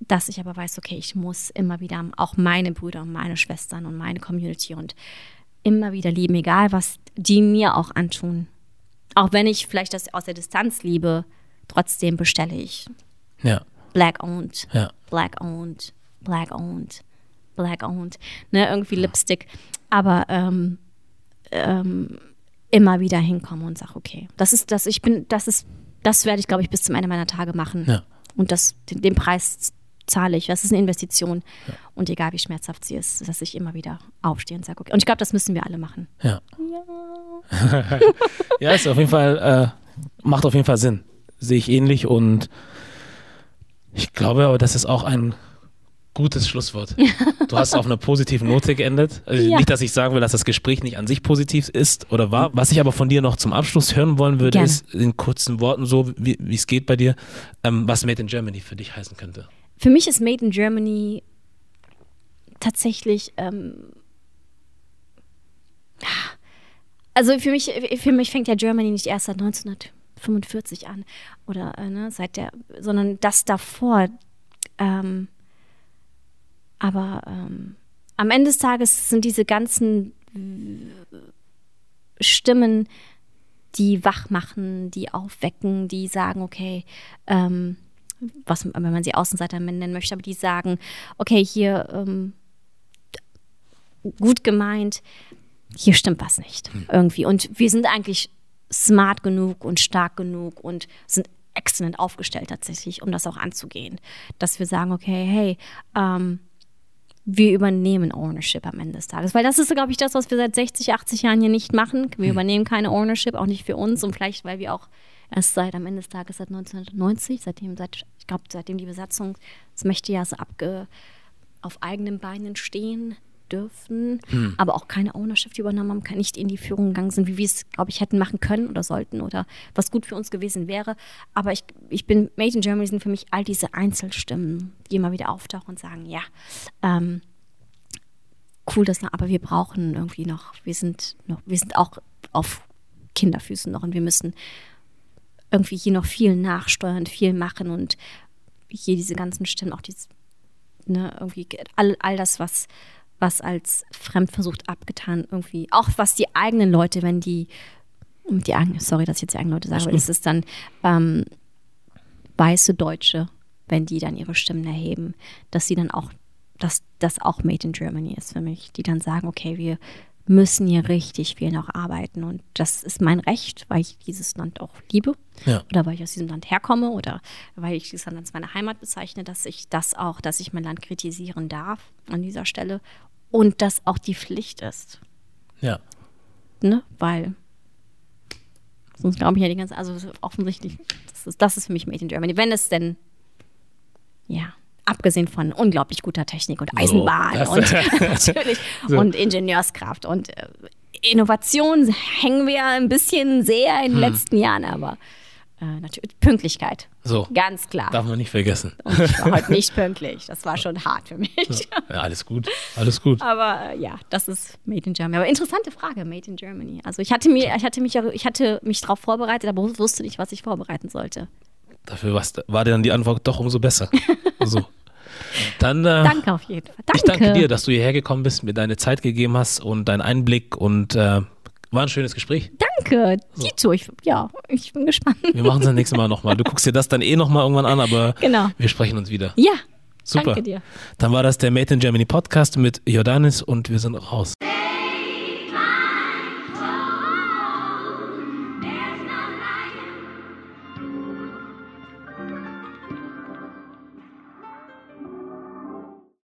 dass ich aber weiß, okay, ich muss immer wieder auch meine Brüder und meine Schwestern und meine Community und immer wieder lieben, egal was die mir auch antun. Auch wenn ich vielleicht das aus der Distanz liebe, trotzdem bestelle ich. Ja. Black owned, ja. black owned, black owned, black owned. Ne, irgendwie Lipstick. Aber ähm, ähm, immer wieder hinkomme und sage, okay, das ist das, ich bin, das ist, das werde ich, glaube ich, bis zum Ende meiner Tage machen. Ja. Und das, den, den, Preis zahle ich. Das ist eine Investition. Ja. Und egal wie schmerzhaft sie ist, dass ich immer wieder aufstehe und sage, okay. Und ich glaube, das müssen wir alle machen. Ja. Ja, ja ist auf jeden Fall, äh, macht auf jeden Fall Sinn. Sehe ich ähnlich und ich glaube aber, das ist auch ein Gutes Schlusswort. Du hast auf einer positiven Note geendet. Also ja. Nicht, dass ich sagen will, dass das Gespräch nicht an sich positiv ist oder war. Was ich aber von dir noch zum Abschluss hören wollen würde, Gerne. ist in kurzen Worten so, wie es geht bei dir, ähm, was Made in Germany für dich heißen könnte. Für mich ist Made in Germany tatsächlich, ähm, also für mich, für mich fängt ja Germany nicht erst seit 1945 an oder äh, ne, seit der, sondern das davor. Ähm, aber ähm, am Ende des Tages sind diese ganzen Stimmen, die wach machen, die aufwecken, die sagen, okay, ähm, was, wenn man sie Außenseiter nennen möchte, aber die sagen, okay, hier ähm, gut gemeint, hier stimmt was nicht hm. irgendwie. Und wir sind eigentlich smart genug und stark genug und sind exzellent aufgestellt tatsächlich, um das auch anzugehen. Dass wir sagen, okay, hey, ähm, wir übernehmen Ownership am Ende des Tages. Weil das ist, glaube ich, das, was wir seit 60, 80 Jahren hier nicht machen. Wir hm. übernehmen keine Ownership, auch nicht für uns und vielleicht, weil wir auch erst seit am Ende des Tages seit 1990, seitdem, seit, ich glaube, seitdem die Besatzungsmächte ja so abge, auf eigenen Beinen stehen dürfen, hm. aber auch keine Ownership übernommen haben, nicht in die Führung gegangen sind, wie wir es, glaube ich, hätten machen können oder sollten oder was gut für uns gewesen wäre. Aber ich, ich bin, Made in Germany sind für mich all diese Einzelstimmen, die immer wieder auftauchen und sagen, ja, ähm, cool, das aber wir brauchen irgendwie noch, wir sind noch, wir sind auch auf Kinderfüßen noch und wir müssen irgendwie hier noch viel nachsteuern, viel machen und hier diese ganzen Stimmen, auch dieses, ne, irgendwie all, all das, was, was als Fremdversucht abgetan irgendwie, auch was die eigenen Leute, wenn die, die eigenen, sorry, dass ich jetzt die eigenen Leute sage, aber ist es dann ähm, weiße Deutsche, wenn die dann ihre Stimmen erheben, dass sie dann auch, dass das auch Made in Germany ist für mich, die dann sagen, okay, wir, müssen hier richtig viel noch arbeiten. Und das ist mein Recht, weil ich dieses Land auch liebe. Ja. Oder weil ich aus diesem Land herkomme oder weil ich dieses Land als meine Heimat bezeichne, dass ich das auch, dass ich mein Land kritisieren darf an dieser Stelle. Und das auch die Pflicht ist. Ja. Ne? Weil sonst glaube ich ja die ganze, also offensichtlich, das ist, das ist für mich Made in Germany. Wenn es denn, ja, abgesehen von unglaublich guter Technik und Eisenbahn das- und natürlich So. und Ingenieurskraft und äh, Innovation hängen wir ein bisschen sehr Hm. in den letzten Jahren, aber äh, natürlich Pünktlichkeit, So. ganz klar. Darf man nicht vergessen. Und ich war heute nicht pünktlich. Das war schon hart für mich. Ja, alles gut. Alles gut. Aber äh, ja, das ist Made in Germany. Aber interessante Frage, Made in Germany. Also ich hatte mir, ich hatte mich, ich hatte mich darauf vorbereitet, aber wusste nicht, was ich vorbereiten sollte. Dafür war dann die Antwort doch umso besser. So. Dann äh, Danke auf jeden Fall. Danke. ich danke dir, dass du hierher gekommen bist, mir deine Zeit gegeben hast und deinen Einblick und äh, war ein schönes Gespräch. Danke. Dito, ich, ja, ich bin gespannt. Wir machen es das nächste Mal nochmal. Du guckst dir das dann eh nochmal irgendwann an, aber Genau. wir sprechen uns wieder. Ja, Super. danke dir. Dann war das der Made in Germany Podcast mit Jordanis und wir sind raus.